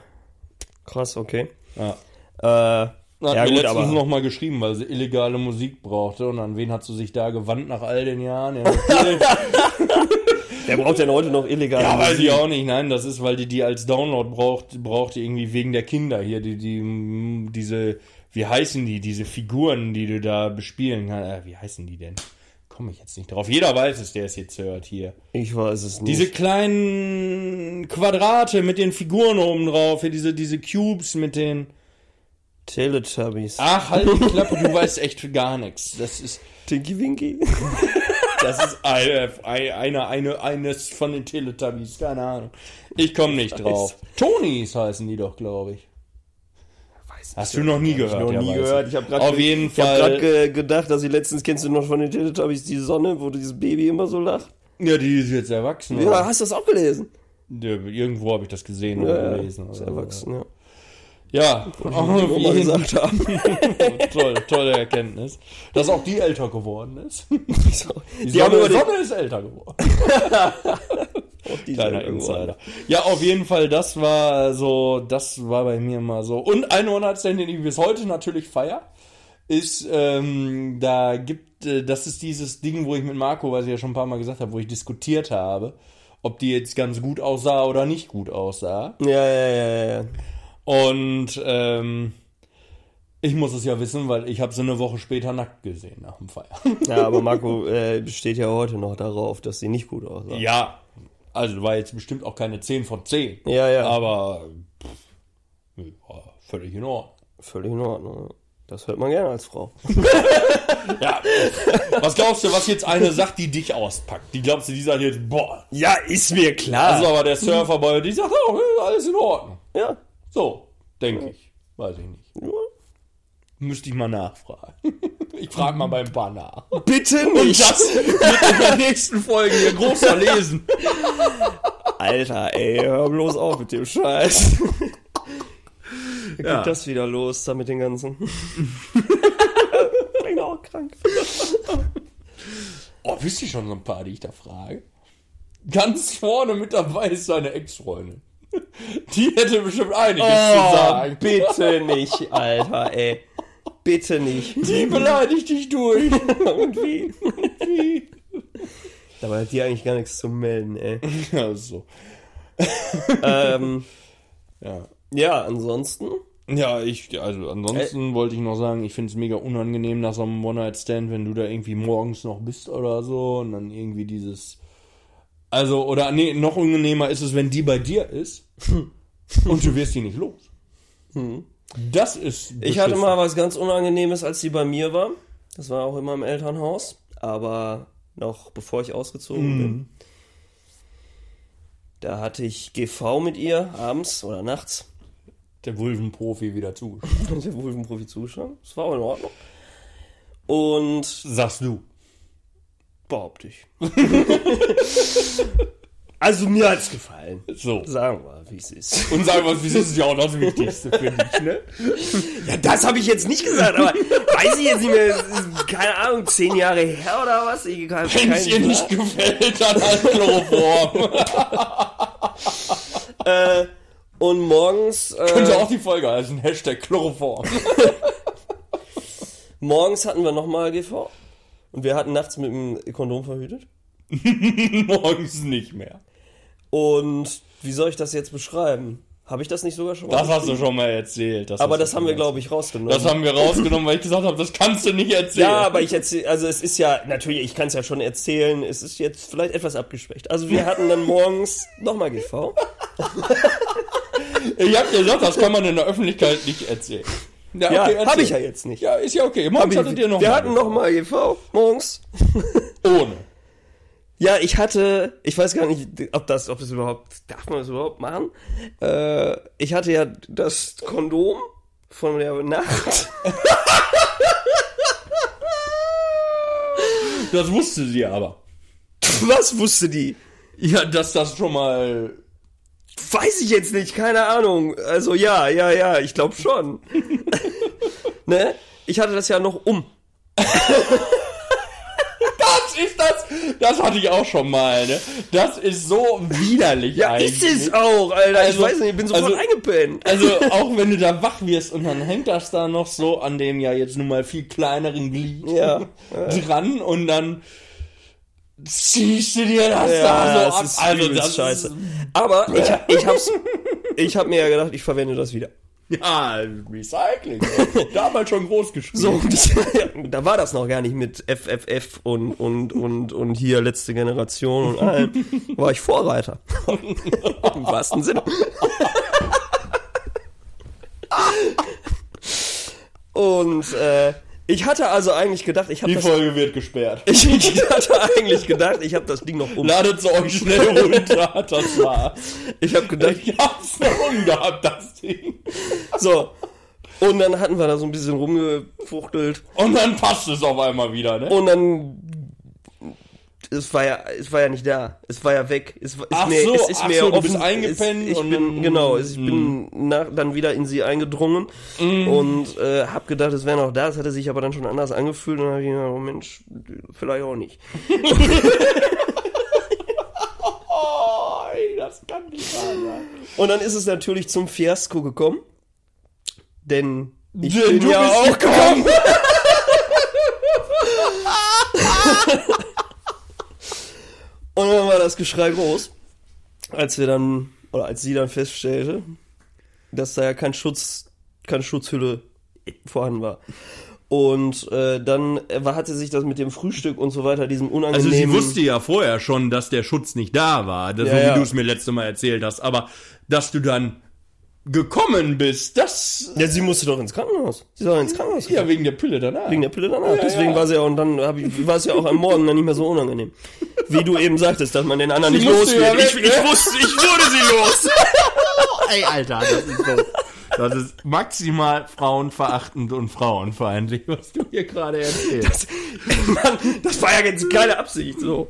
S3: Krass, okay.
S2: Ja.
S3: Äh,
S2: Hat
S3: ja
S2: mir
S3: gut,
S2: letztens
S3: aber
S2: noch mal geschrieben, weil sie illegale Musik brauchte. Und an wen hat sie sich da gewandt nach all den Jahren? Ja.
S3: wer braucht denn heute noch illegal?
S2: Ja, weiß ich auch nicht. Nein, das ist, weil die die als Download braucht, braucht die irgendwie wegen der Kinder hier, die, die, diese, wie heißen die, diese Figuren, die du da bespielen kannst. Äh, wie heißen die denn? Komme ich jetzt nicht drauf. Jeder weiß es, der es jetzt hört hier.
S3: Ich weiß es nicht.
S2: Diese kleinen Quadrate mit den Figuren oben drauf, hier diese, diese Cubes mit den.
S3: Teletubbies.
S2: Ach, halt die Klappe, du weißt echt gar nichts. Das ist,
S3: Tinky Winky.
S2: das ist eine, eine, eine, eines von den Teletubbies, keine Ahnung. Ich komme nicht drauf. Tonys heißen die doch, glaube ich. Hast du noch nie gehört?
S3: noch
S2: ja,
S3: nie gehört. Ich habe gerade
S2: Auf jeden
S3: Ich habe gerade gedacht, dass ich letztens kennst du noch von den Teletubbies die Sonne, wo dieses Baby immer so lacht.
S2: Ja, die ist jetzt erwachsen.
S3: Ja,
S2: oder?
S3: hast du das auch gelesen?
S2: Ja, irgendwo habe ich das gesehen oder
S3: Ja,
S2: gelesen.
S3: ist
S2: oder so.
S3: erwachsen, ja.
S2: Ja, auf
S3: mal
S2: jeden
S3: gesagt haben.
S2: Toll, tolle Erkenntnis. Dass auch die älter geworden ist. Die,
S3: Die haben
S2: Sonne, Sonne ist älter geworden.
S3: die
S2: Kleiner Insider. Ja, auf jeden Fall, das war so, das war bei mir mal so. Und eine One-Night-Stand, den ich bis heute natürlich feier, ist, ähm, da gibt, äh, das ist dieses Ding, wo ich mit Marco, was ich ja schon ein paar Mal gesagt habe, wo ich diskutiert habe, ob die jetzt ganz gut aussah oder nicht gut aussah.
S3: Ja, ja, ja, ja.
S2: Und ähm, ich muss es ja wissen, weil ich habe sie eine Woche später nackt gesehen nach dem Feiern.
S3: Ja, aber Marco äh, besteht ja heute noch darauf, dass sie nicht gut aussah.
S2: ja, also war jetzt bestimmt auch keine 10 von 10.
S3: Ja, ja.
S2: Aber pff, war völlig in Ordnung.
S3: Völlig in Ordnung. Das hört man gerne als Frau.
S2: Ja. Was glaubst du, was jetzt eine sagt, die dich auspackt? Die glaubst du, die sagt jetzt, boah.
S3: Ja, ist mir klar.
S2: Das ist aber der Surfer bei die sagt, oh, alles in Ordnung.
S3: ja.
S2: So, denke ich. Weiß ich nicht.
S3: ja.
S2: Müsste ich mal nachfragen. Ich frage mal beim nach.
S3: Bitte
S2: Und
S3: nicht.
S2: das wird in der nächsten Folge hier groß verlesen.
S3: Alter, ey, hör bloß auf mit dem Scheiß. Wie
S2: Ja.
S3: geht das wieder los da mit den ganzen? Klingt auch krank.
S2: Oh, wisst ihr schon so ein paar, die ich da frage? Ganz vorne mit dabei ist seine Ex-Freundin. Die hätte bestimmt einiges zu
S3: Oh,
S2: sagen.
S3: bitte nicht, Alter, ey. Bitte nicht.
S2: Die beleidigt dich durch.
S3: Und wie? Dabei hat die eigentlich gar nichts zu melden, ey.
S2: Ja, so.
S3: ähm,
S2: Ja.
S3: ja, ansonsten.
S2: Ja, ich, also ansonsten wollte ich noch sagen, ich finde es mega unangenehm nach so einem One-Night-Stand, wenn du da irgendwie morgens noch bist oder so und dann irgendwie dieses. Also, oder nee, noch unangenehmer ist es, wenn die bei dir ist und du wirst die nicht los. Das ist.
S3: Ich hatte
S2: beschissen.
S3: mal was ganz Unangenehmes, als sie bei mir war. Das war auch in meinem Elternhaus. Aber noch bevor ich ausgezogen bin. Da hatte ich GV mit ihr abends oder nachts.
S2: der Wulvenprofi wieder zu.
S3: Der Wolfenprofi zuschauen. Das war auch in Ordnung. Und
S2: Sagst du.
S3: behaupte ich. also mir hat's gefallen.
S2: So.
S3: Sagen wir, wie es ist.
S2: Und sagen wir, wie ist ja auch das Wichtigste für dich, ne?
S3: Ja, das habe ich jetzt nicht gesagt, aber weiß ich jetzt nicht mehr. es ist, Keine Ahnung, zehn Jahre her oder was? Ich kann,
S2: Wenn es ihr nicht gefällt, dann als Chloroform.
S3: äh, und morgens,
S2: Könnte
S3: äh,
S2: auch die Folge heißen. Hashtag Chloroform.
S3: morgens hatten wir nochmal GV. Und wir hatten nachts mit dem Kondom verhütet.
S2: Morgens nicht mehr.
S3: Und wie soll ich das jetzt beschreiben? Habe ich das nicht sogar schon mal?
S2: Das hast du schon mal erzählt. Das
S3: aber das haben wir, glaube ich, rausgenommen.
S2: Das haben wir rausgenommen, weil ich gesagt habe, das kannst du nicht erzählen.
S3: ja, aber ich erzähle, also es ist ja, natürlich, ich kann es ja schon erzählen, es ist jetzt vielleicht etwas abgeschwächt. Also wir hatten dann morgens nochmal GV.
S2: ich habe gesagt, das kann man in der Öffentlichkeit nicht erzählen.
S3: Ja,
S2: erzähl.
S3: habe ich ja jetzt nicht.
S2: Ja, ist ja okay. Morgens hattet ihr noch
S3: wir
S2: mal
S3: hatten nochmal GV morgens.
S2: Ohne.
S3: Ja, ich hatte, ich weiß gar nicht, ob das, ob das überhaupt, darf man das überhaupt machen? Äh, ich hatte ja das Kondom von der Nacht.
S2: Das wusste sie aber.
S3: Was wusste die?
S2: Ja, dass das schon mal...
S3: Weiß ich jetzt nicht, keine Ahnung. Also ja, ja, ja, ich glaube schon. ne? Ich hatte das ja noch um.
S2: Ist das... Das hatte ich auch schon mal, ne? Das ist so widerlich
S3: Ja,
S2: eigentlich.
S3: ist es auch, Alter.
S2: Also-
S3: ich weiß nicht, ich bin sofort
S2: also-
S3: eingepennt.
S2: Also auch wenn du da wach wirst und dann hängt das da noch so an dem ja jetzt nun mal viel kleineren Glied
S3: Ja.
S2: dran und dann ziehst du dir das
S3: Ja,
S2: da so
S3: das
S2: ab.
S3: ist
S2: also das
S3: scheiße.
S2: Ist,
S3: Aber ich, ich hab's, ich hab mir ja gedacht, ich verwende das wieder.
S2: ja, Recycling. Damals schon groß geschrieben.
S3: So, das, da war das noch gar nicht mit FFF und, und, und, und hier letzte Generation und allem. War ich Vorreiter. Im wahrsten Sinne. Und äh, ich hatte also eigentlich gedacht, ich habe
S2: Die
S3: das,
S2: Folge wird gesperrt.
S3: ich, ich hatte eigentlich gedacht, ich habe das Ding noch um.
S2: Ladet es euch schnell runter, das war's.
S3: Ich habe gedacht,
S2: Ich hab's noch umgehabt, das Ding.
S3: so. Und dann hatten wir da so ein bisschen rumgefuchtelt.
S2: Und dann passt es auf einmal wieder, ne?
S3: Und dann. Es war ja, es war ja nicht da. Es war ja weg. Es, ist
S2: Ach
S3: mir,
S2: so,
S3: es ist
S2: ach
S3: mir
S2: so, du bist eingepennt
S3: Es, ich bin, genau, es- ich bin nach, dann wieder in sie eingedrungen
S2: Mm.
S3: und äh, hab gedacht, es wäre noch da. Es hatte sich aber dann schon anders angefühlt und dann hab ich gedacht, oh Mensch, vielleicht auch nicht.
S2: Oh, ey, das kann nicht wahr sein.
S3: Und dann ist es natürlich zum Fiasko gekommen. Denn ich
S2: Denn
S3: bin
S2: du
S3: ja
S2: bist
S3: auch
S2: gekommen.
S3: gekommen. Und dann war das Geschrei groß, als wir dann, oder als sie dann feststellte, dass da ja kein Schutz, keine Schutzhülle vorhanden war. Und äh, dann hatte sich das mit dem Frühstück und so weiter, diesem
S2: Also
S3: unangenehmen...
S2: sie wusste ja vorher schon, dass der Schutz nicht da war, das,
S3: Ja,
S2: so wie
S3: ja.
S2: du es mir letzte Mal erzählt hast, aber dass du dann gekommen bist, das.
S3: Ja, sie musste doch ins Krankenhaus. Sie soll ins Krankenhaus.
S2: Ja, wegen der Pille danach.
S3: Wegen der Pille danach.
S2: Ja,
S3: Deswegen war sie ja, und dann ich, war es ja auch am Morgen dann nicht mehr so unangenehm. Wie du eben sagtest, dass man den anderen
S2: Sie
S3: nicht los
S2: musste ja
S3: wird. Ich, ich
S2: ne?
S3: wusste, ich wurde sie los.
S1: Ey, Alter, das ist so. Das ist maximal frauenverachtend und frauenfeindlich, was du hier gerade erzählst.
S3: Mann, das war ja jetzt keine Absicht, so.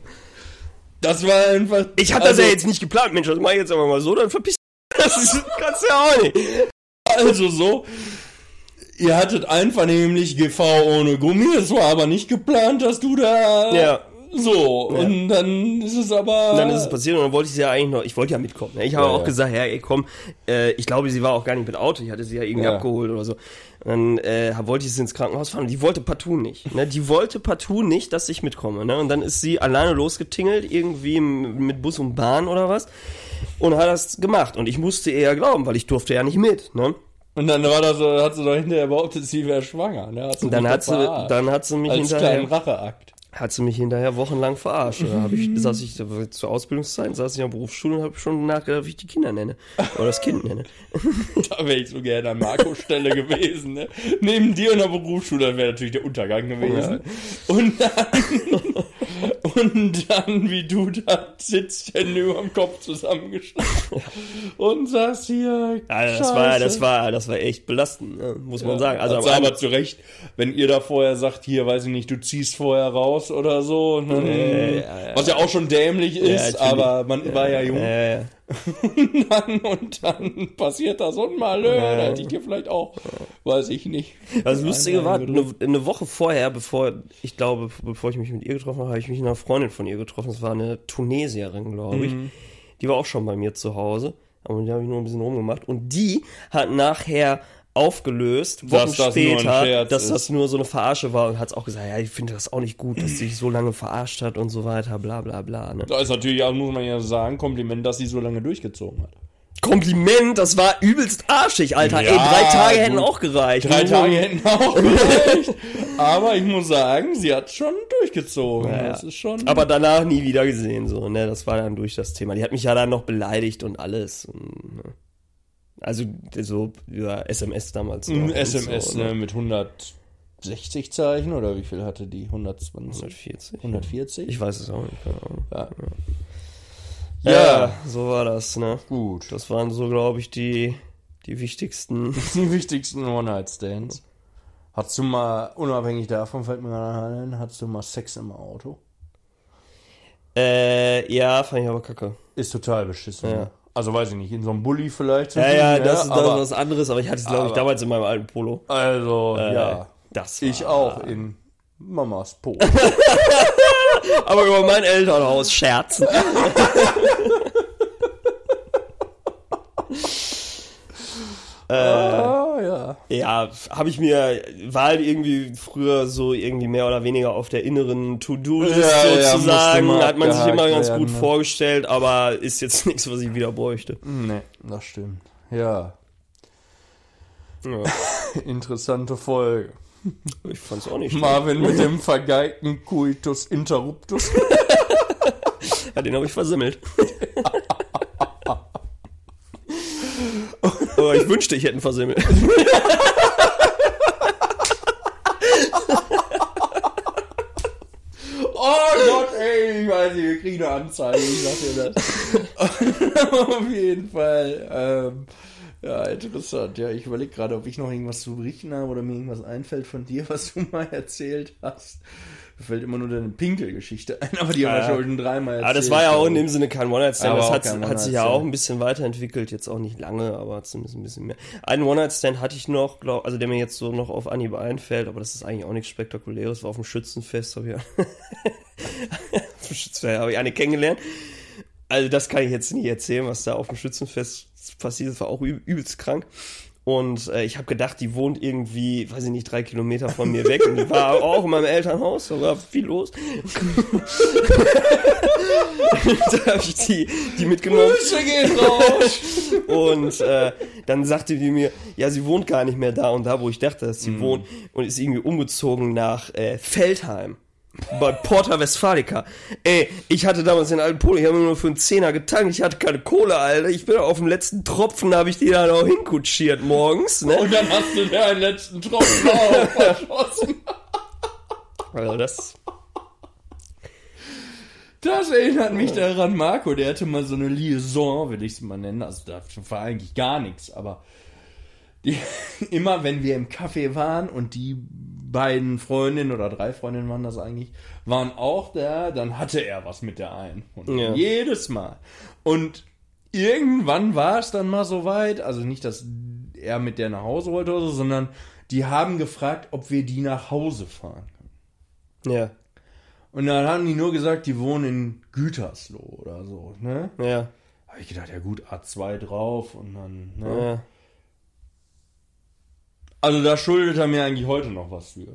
S2: Das war einfach.
S3: Ich das
S2: also,
S3: ja jetzt nicht geplant, Mensch, das mach ich jetzt aber mal so, dann verpiss. Das ist, kannst du ja auch nicht.
S2: Also so. Ihr hattet einvernehmlich GV ohne Gummi, es war aber nicht geplant, dass du da.
S3: Ja.
S2: So, und dann ist es aber.
S3: Und dann ist es passiert und dann wollte ich sie ja eigentlich noch, ich wollte ja mitkommen. Ne? Ich habe
S2: Ja,
S3: auch
S2: ja.
S3: gesagt, ja, ey, komm, äh, ich glaube, sie war auch gar nicht mit Auto, ich hatte sie ja irgendwie
S2: Ja.
S3: abgeholt oder so. Und dann äh, wollte ich sie ins Krankenhaus fahren die wollte partout nicht. Ne? Die wollte partout nicht, dass ich mitkomme. Ne? Und dann ist sie alleine losgetingelt, irgendwie mit Bus und Bahn oder was. Und hat das gemacht. Und ich musste ihr ja glauben, weil ich durfte ja nicht mit. Ne?
S2: Und dann war das hat sie doch hinterher behauptet, sie wäre schwanger. Ne? Hat
S3: dann hat sie, dann hat sie mich
S2: als
S3: hinterher,
S2: kleinen Racheakt.
S3: Hat sie mich hinterher wochenlang verarscht. Da hab ich, saß ich zur Ausbildungszeit, saß ich in der Berufsschule und habe schon nachgedacht, wie ich die Kinder nenne. Oder das Kind nenne.
S2: Da wäre ich so gerne an Marcos Stelle gewesen. Ne? Neben dir in der Berufsschule wäre natürlich der Untergang gewesen. Und dann, und dann, wie du da sitzt, Hände über dem Kopf zusammengeschlagen und sagst hier,
S3: Ja, das war, das war, das war echt belastend, ne? muss man sagen. Also
S2: aber
S3: Anfang-
S2: zu Recht, wenn ihr da vorher sagt, hier, weiß ich nicht, du ziehst vorher raus oder so, dann,
S3: ja, ja.
S2: was ja auch schon dämlich ist, aber man war ja jung.
S3: Ja, ja.
S2: dann und dann passiert das und mal, nö, da hätte ich dir vielleicht auch, weiß ich nicht.
S3: Das Lustige war, eine, eine Woche vorher, bevor, ich glaube, bevor ich mich mit ihr getroffen habe, habe ich mich mit einer Freundin von ihr getroffen. Das war eine Tunesierin, glaube ich.
S2: Mhm.
S3: Die war auch schon bei mir zu Hause. Aber der habe ich nur ein bisschen rumgemacht. Und die hat nachher aufgelöst, Wochen
S2: Dass das
S3: später, dass das nur so eine Verarsche war und hat auch gesagt, ja, ich finde das auch nicht gut, dass sie sich so lange verarscht hat und so weiter, bla bla bla. Ne?
S2: Da ist natürlich auch, muss man ja sagen, Kompliment, dass sie so lange durchgezogen hat.
S3: Kompliment, das war übelst arschig, Alter.
S2: Ja,
S3: Ey, drei Tage hätten
S2: gut.
S3: auch gereicht.
S2: Drei Tage hätten auch gereicht. Aber ich muss sagen, sie hat schon durchgezogen.
S3: Ja,
S2: Das ist schon.
S3: Aber danach nie wieder gesehen, so, ne? Das war dann durch das Thema. Die hat mich ja dann noch beleidigt und alles. Und, ne? Also so über SMS damals. und
S2: SMS,
S3: so,
S2: ne, mit 160 Zeichen oder wie viel hatte die? 120?
S3: 140.
S2: 140?
S3: Ich weiß es auch nicht. Keine Ahnung.
S2: ja.
S3: Ja,
S2: Ja.
S3: so war das, ne?
S2: Gut.
S3: Das waren so, glaube ich, die, die wichtigsten.
S2: Die wichtigsten One-Night-Stands. Hast du mal, unabhängig davon fällt mir gerade ein, hast du mal Sex im Auto?
S3: äh, ja, fand ich aber kacke.
S2: Ist total beschissen.
S3: Ja.
S2: Also weiß ich nicht, in so einem Bulli vielleicht.
S3: Ja, ja, das ist das ist
S2: aber,
S3: was anderes, aber ich hatte es, glaube ich, damals in meinem alten Polo.
S2: Also,
S3: Äh,
S2: ja.
S3: Das
S2: Ich auch in Mamas Po.
S3: Aber über mein Elternhaus scherzen.
S2: ah, ja.
S3: Ja, habe ich mir, war halt irgendwie früher so irgendwie mehr oder weniger auf der inneren To-Do-List
S2: Ja, ja,
S3: sozusagen.
S2: mal
S3: hat man sich immer ganz
S2: werden,
S3: gut
S2: ne?
S3: vorgestellt, aber ist jetzt nichts, was ich wieder bräuchte.
S2: Nee, das stimmt. Ja.
S3: Ja,
S2: Interessante Folge.
S3: ich fand's auch nicht.
S2: Marvin mit dem vergeigten Coitus Interruptus.
S3: Ja, den habe ich versemmelt. Aber ich wünschte, ich hätte ihn versemmelt.
S2: Oh Gott, ey, ich weiß nicht, wir kriegen eine Anzeige, ich sag dir das. Auf jeden Fall. Ähm, ja, interessant. Ja, ich überlege gerade, ob ich noch irgendwas zu berichten habe oder mir irgendwas einfällt von dir, was du mal erzählt hast. Mir fällt immer nur deine Pinkelgeschichte ein, aber die haben wir
S3: Ja.
S2: schon dreimal erzählt.
S3: Aber das war ja auch in dem Sinne kein One-Night-Stand. Das hat, hat sich ja auch ein bisschen weiterentwickelt. Jetzt auch nicht lange, aber zumindest ein bisschen mehr. Einen One-Night-Stand hatte ich noch, glaub, also der mir jetzt so noch auf Anhieb einfällt, aber das ist eigentlich auch nichts Spektakuläres. War auf dem Schützenfest, habe ich, auf dem Schützenfest habe ich eine kennengelernt. Also das kann ich jetzt nicht erzählen, was da auf dem Schützenfest passiert ist. War auch üb übelst krank. Und äh, ich habe gedacht, die wohnt irgendwie, weiß ich nicht, drei Kilometer von mir weg. Und die war auch in meinem Elternhaus, da war viel los. da habe ich die, die mitgenommen.
S2: Grüße gehen raus.
S3: Und äh, dann sagte die mir, ja, sie wohnt gar nicht mehr da und da, wo ich dachte, dass sie wohnt. Und ist irgendwie umgezogen nach äh, Feldheim. Bei Porta Westfalica. Ey, ich hatte damals den alten Polo, ich habe nur für einen Zehner getankt, ich hatte keine Kohle, Alter. Ich bin auf dem letzten Tropfen, habe ich die dann auch hinkutschiert morgens, ne?
S2: Und dann hast du da einen letzten Tropfen auch verschossen.
S3: Also das.
S2: Das erinnert mich daran, Marco, der hatte mal so eine Liaison, will ich es mal nennen. Also da war eigentlich gar nichts, aber die, immer wenn wir im Café waren und die beiden Freundinnen oder drei Freundinnen waren das eigentlich, waren auch da, dann hatte er was mit der einen. Und
S3: Ja.
S2: jedes Mal. Und irgendwann war es dann mal so weit, also nicht, dass er mit der nach Hause wollte oder so, sondern die haben gefragt, ob wir die nach Hause fahren.
S3: Ja,
S2: Und dann haben die nur gesagt, die wohnen in Gütersloh oder so, ne?
S3: ja,
S2: Habe ich gedacht, ja gut, A2 drauf und dann, ne?
S3: ja.
S2: Also da schuldet er mir eigentlich heute noch was für.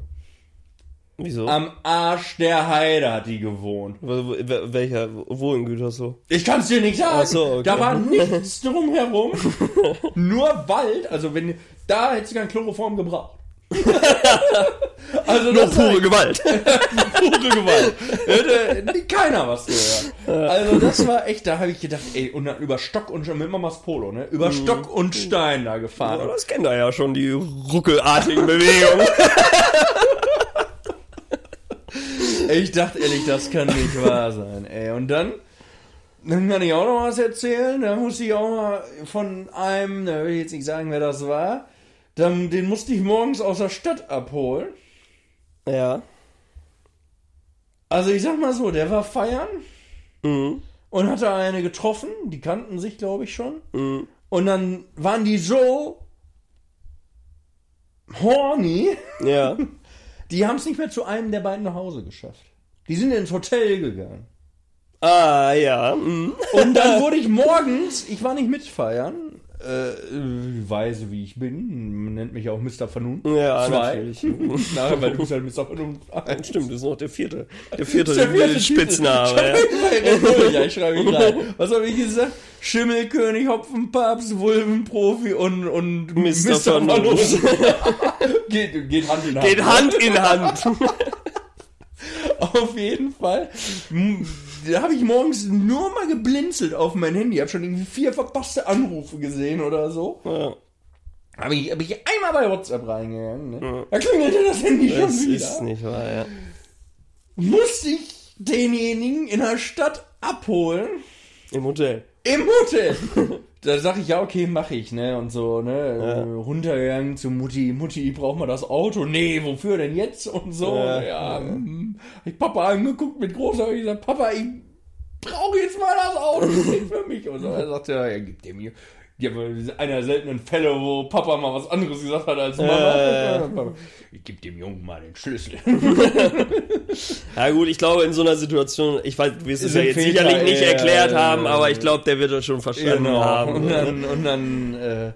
S3: Wieso?
S2: Am Arsch der Heide hat die gewohnt.
S3: Wo- wo- wel- Welcher, wo in Gütersloh?
S2: Ich kann es dir nicht sagen.
S3: So, okay.
S2: Da war nichts drumherum. nur Wald. Also wenn da hätte sie kein Chloroform gebraucht. also
S3: Nur pure Gewalt.
S2: pure Gewalt. Hätte keiner was gehört. Also das war echt, da habe ich gedacht, ey, und dann über Stock und Stein, mit Mamas Polo, ne? Über Stock und Stein da gefahren.
S3: Aber das kennt er ja schon, die ruckelartigen Bewegungen.
S2: Ich dachte ehrlich, das kann nicht wahr sein, ey. Und dann, dann kann ich auch noch was erzählen. Da musste ich auch mal von einem, da will ich jetzt nicht sagen, wer das war, dann, den musste ich morgens aus der Stadt abholen.
S3: ja.
S2: Also ich sag mal so, der war feiern
S3: Mhm.
S2: und hatte eine getroffen, die kannten sich, glaube ich, schon.
S3: Mhm.
S2: Und dann waren die so horny,
S3: Ja.
S2: die haben es nicht mehr zu einem der beiden nach Hause geschafft. Die sind ins Hotel gegangen.
S3: Ah, ja. Mhm.
S2: Und dann wurde ich morgens, ich war nicht mitfeiern, äh, weise wie ich bin, man nennt mich auch Mr. Vernunft.
S3: Ja,
S2: Zwei.
S3: natürlich.
S2: Nein, weil du bist halt Mr. Vernunft. eins.
S3: Stimmt, das ist noch der vierte. Der vierte,
S2: Der vierte
S3: Spitzname. Ja.
S2: Ja, ich schreibe ihn rein. Was habe ich gesagt? Schimmelkönig, Hopfenpapst, Wulvenprofi und, und
S3: Mr. Vernunft.
S2: geht, geht Hand in Hand.
S3: Geht Hand in Hand.
S2: Auf jeden Fall. Da habe ich morgens nur mal geblinzelt auf mein Handy. Habe schon irgendwie vier verpasste Anrufe gesehen oder so.
S3: Ja,
S2: Habe ich, hab ich einmal bei WhatsApp reingegangen. Ne? Da klingelte das Handy schon
S3: das
S2: wieder.
S3: ist nicht wahr, ja.
S2: Musste ich denjenigen in der Stadt abholen.
S3: Im Hotel.
S2: Im Hotel. da sag ich, ja, okay, mache ich, ne? Und so, ne? Runtergegangen zu Mutti. Mutti, braucht man das Auto? Nee, wofür denn jetzt? Und so.
S3: Ja,
S2: Ja, hm. Hab ich Papa angeguckt mit großer ich gesagt, Papa, ich brauche jetzt mal das Auto. Das ist für mich. Und so. Er sagte, ja, ja, gib dem hier. Ja, aber ist einer der seltenen Fälle, wo Papa mal was anderes gesagt hat als Mama. Ich geb dem Jungen mal den Schlüssel.
S3: Ja gut, ich glaube in so einer Situation, ich weiß, du wirst es
S2: Ist
S3: ja jetzt
S2: Filter,
S3: sicherlich nicht
S2: ja,
S3: erklärt haben, aber ich glaube, der wird das schon verstanden haben.
S2: Und dann, und dann äh,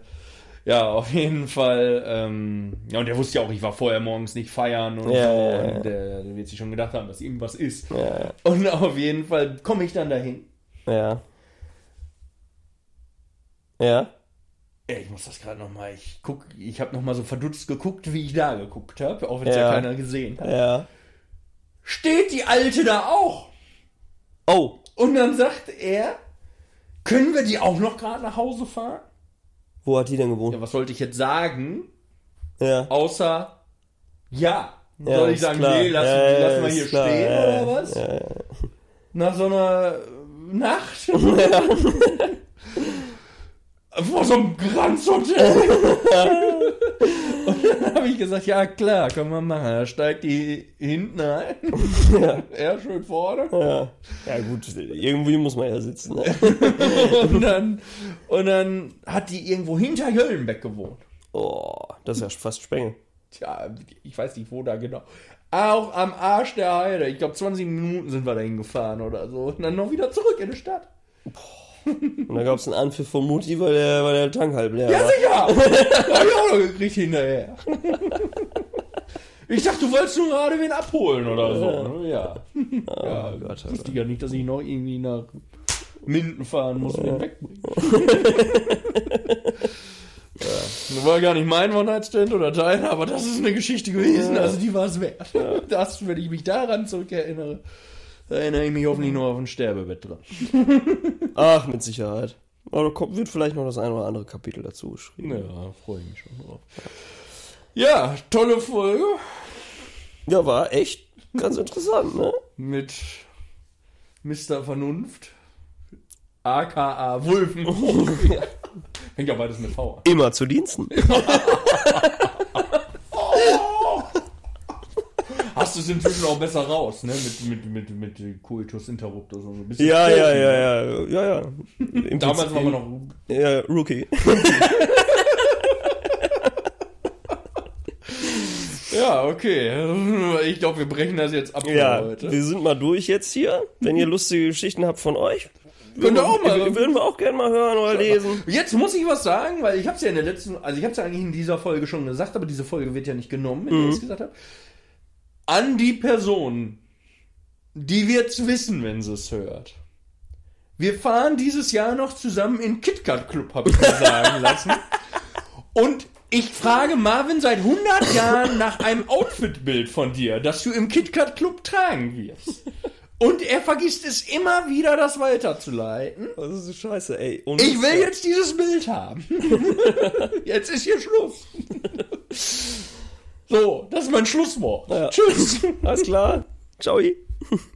S2: ja, auf jeden Fall, ähm, ja, und der wusste ja auch, ich war vorher morgens nicht feiern und
S3: Ja,
S2: so,
S3: ja, ja.
S2: und der, der wird sich schon gedacht haben, dass irgendwas ist.
S3: Ja,
S2: Und auf jeden Fall komme ich dann dahin.
S3: ja. Ja.
S2: Ich muss das gerade nochmal, ich guck, ich habe nochmal so verdutzt geguckt, wie ich da geguckt habe, auch wenn es ja.
S3: Ja.
S2: keiner gesehen hat.
S3: Ja.
S2: Steht die Alte da auch?
S3: Oh.
S2: Und dann sagt er, können wir die auch noch gerade nach Hause fahren?
S3: Wo hat die denn gewohnt?
S2: Ja, was sollte ich jetzt sagen?
S3: Ja.
S2: Außer ja.
S3: Ja,
S2: Soll ich sagen,
S3: klar.
S2: nee, lass,
S3: Ja, ja,
S2: lass mal hier
S3: klar.
S2: stehen
S3: Ja,
S2: oder
S3: ja,
S2: was?
S3: ja, ja.
S2: Nach so einer Nacht? Vor so einem Granzhotel. Und dann habe ich gesagt, ja klar, können wir machen. Da steigt die hinten ein.
S3: Ja.
S2: Er schön vorne.
S3: Ja. ja gut, irgendwie muss man ja sitzen. Ne?
S2: Und dann, und dann hat die irgendwo hinter Jöllenbeck gewohnt.
S3: Oh, das ist ja fast Spengel.
S2: Tja, ich weiß nicht, wo da genau. Auch am Arsch der Heide. Ich glaube, 20 Minuten sind wir dahin gefahren oder so. Und dann noch wieder zurück in die Stadt.
S3: Und da gab es einen Anpfiff von Mutti, weil der, weil der Tank halb leer
S2: Ja,
S3: war.
S2: sicher! Hab ich auch noch gekriegt hinterher. Ich dachte, du wolltest nur gerade wen abholen oder so. ne? Ja. ja,
S3: Oh Gott,
S2: wusste ich ja nicht, dass ich noch irgendwie nach Minden fahren muss und den wegbringen. ja, War gar nicht mein One-Night-Stand oder deiner, aber das ist eine Geschichte gewesen, also die war es wert. Das, wenn ich mich daran zurückerinnere, da erinnere ich mich hoffentlich nur auf ein Sterbebett dran.
S3: Ach, mit Sicherheit. Aber da kommt, wird vielleicht noch das ein oder andere Kapitel dazu geschrieben.
S2: Ja, freue ich mich schon drauf. Ja, tolle Folge
S3: Ja, war echt ganz interessant, ne?
S2: mit Mr. Vernunft, aka Wulfen. Hängt ja beides mit V an.
S3: Immer zu Diensten.
S2: Hast du es inzwischen auch besser raus, ne? Mit, mit, mit, mit Coitus Interruptus und so ein bisschen.
S3: Ja, ja, ja, ja, ja, ja. Im
S2: Damals waren wir noch.
S3: Ja, Rookie.
S2: Ja, okay. Ich glaube, wir brechen das jetzt ab
S3: Ja,
S2: heute.
S3: wir sind mal durch jetzt hier. Wenn ihr lustige Geschichten habt von euch,
S2: Könnt auch mal.
S3: würden wir auch gerne mal hören oder lesen.
S2: Jetzt muss ich was sagen, weil ich habe es ja in der letzten, also ich habe es ja eigentlich in dieser Folge schon gesagt, aber diese Folge wird ja nicht genommen, wenn ich es gesagt habe. An die Person, die wird's wissen, wenn sie es hört. Wir fahren dieses Jahr noch zusammen in KitKat Club, habe ich mir sagen lassen. Und ich frage Marvin seit 100 Jahren nach einem Outfitbild von dir, das du im KitKat Club tragen wirst. Und er vergisst es immer wieder, das weiterzuleiten.
S3: Das ist so scheiße, ey. Und
S2: Ich will jetzt dieses Bild haben. jetzt ist hier Schluss. So, das ist mein Schlusswort.
S3: Ja.
S2: Tschüss.
S3: Alles klar. Ciao.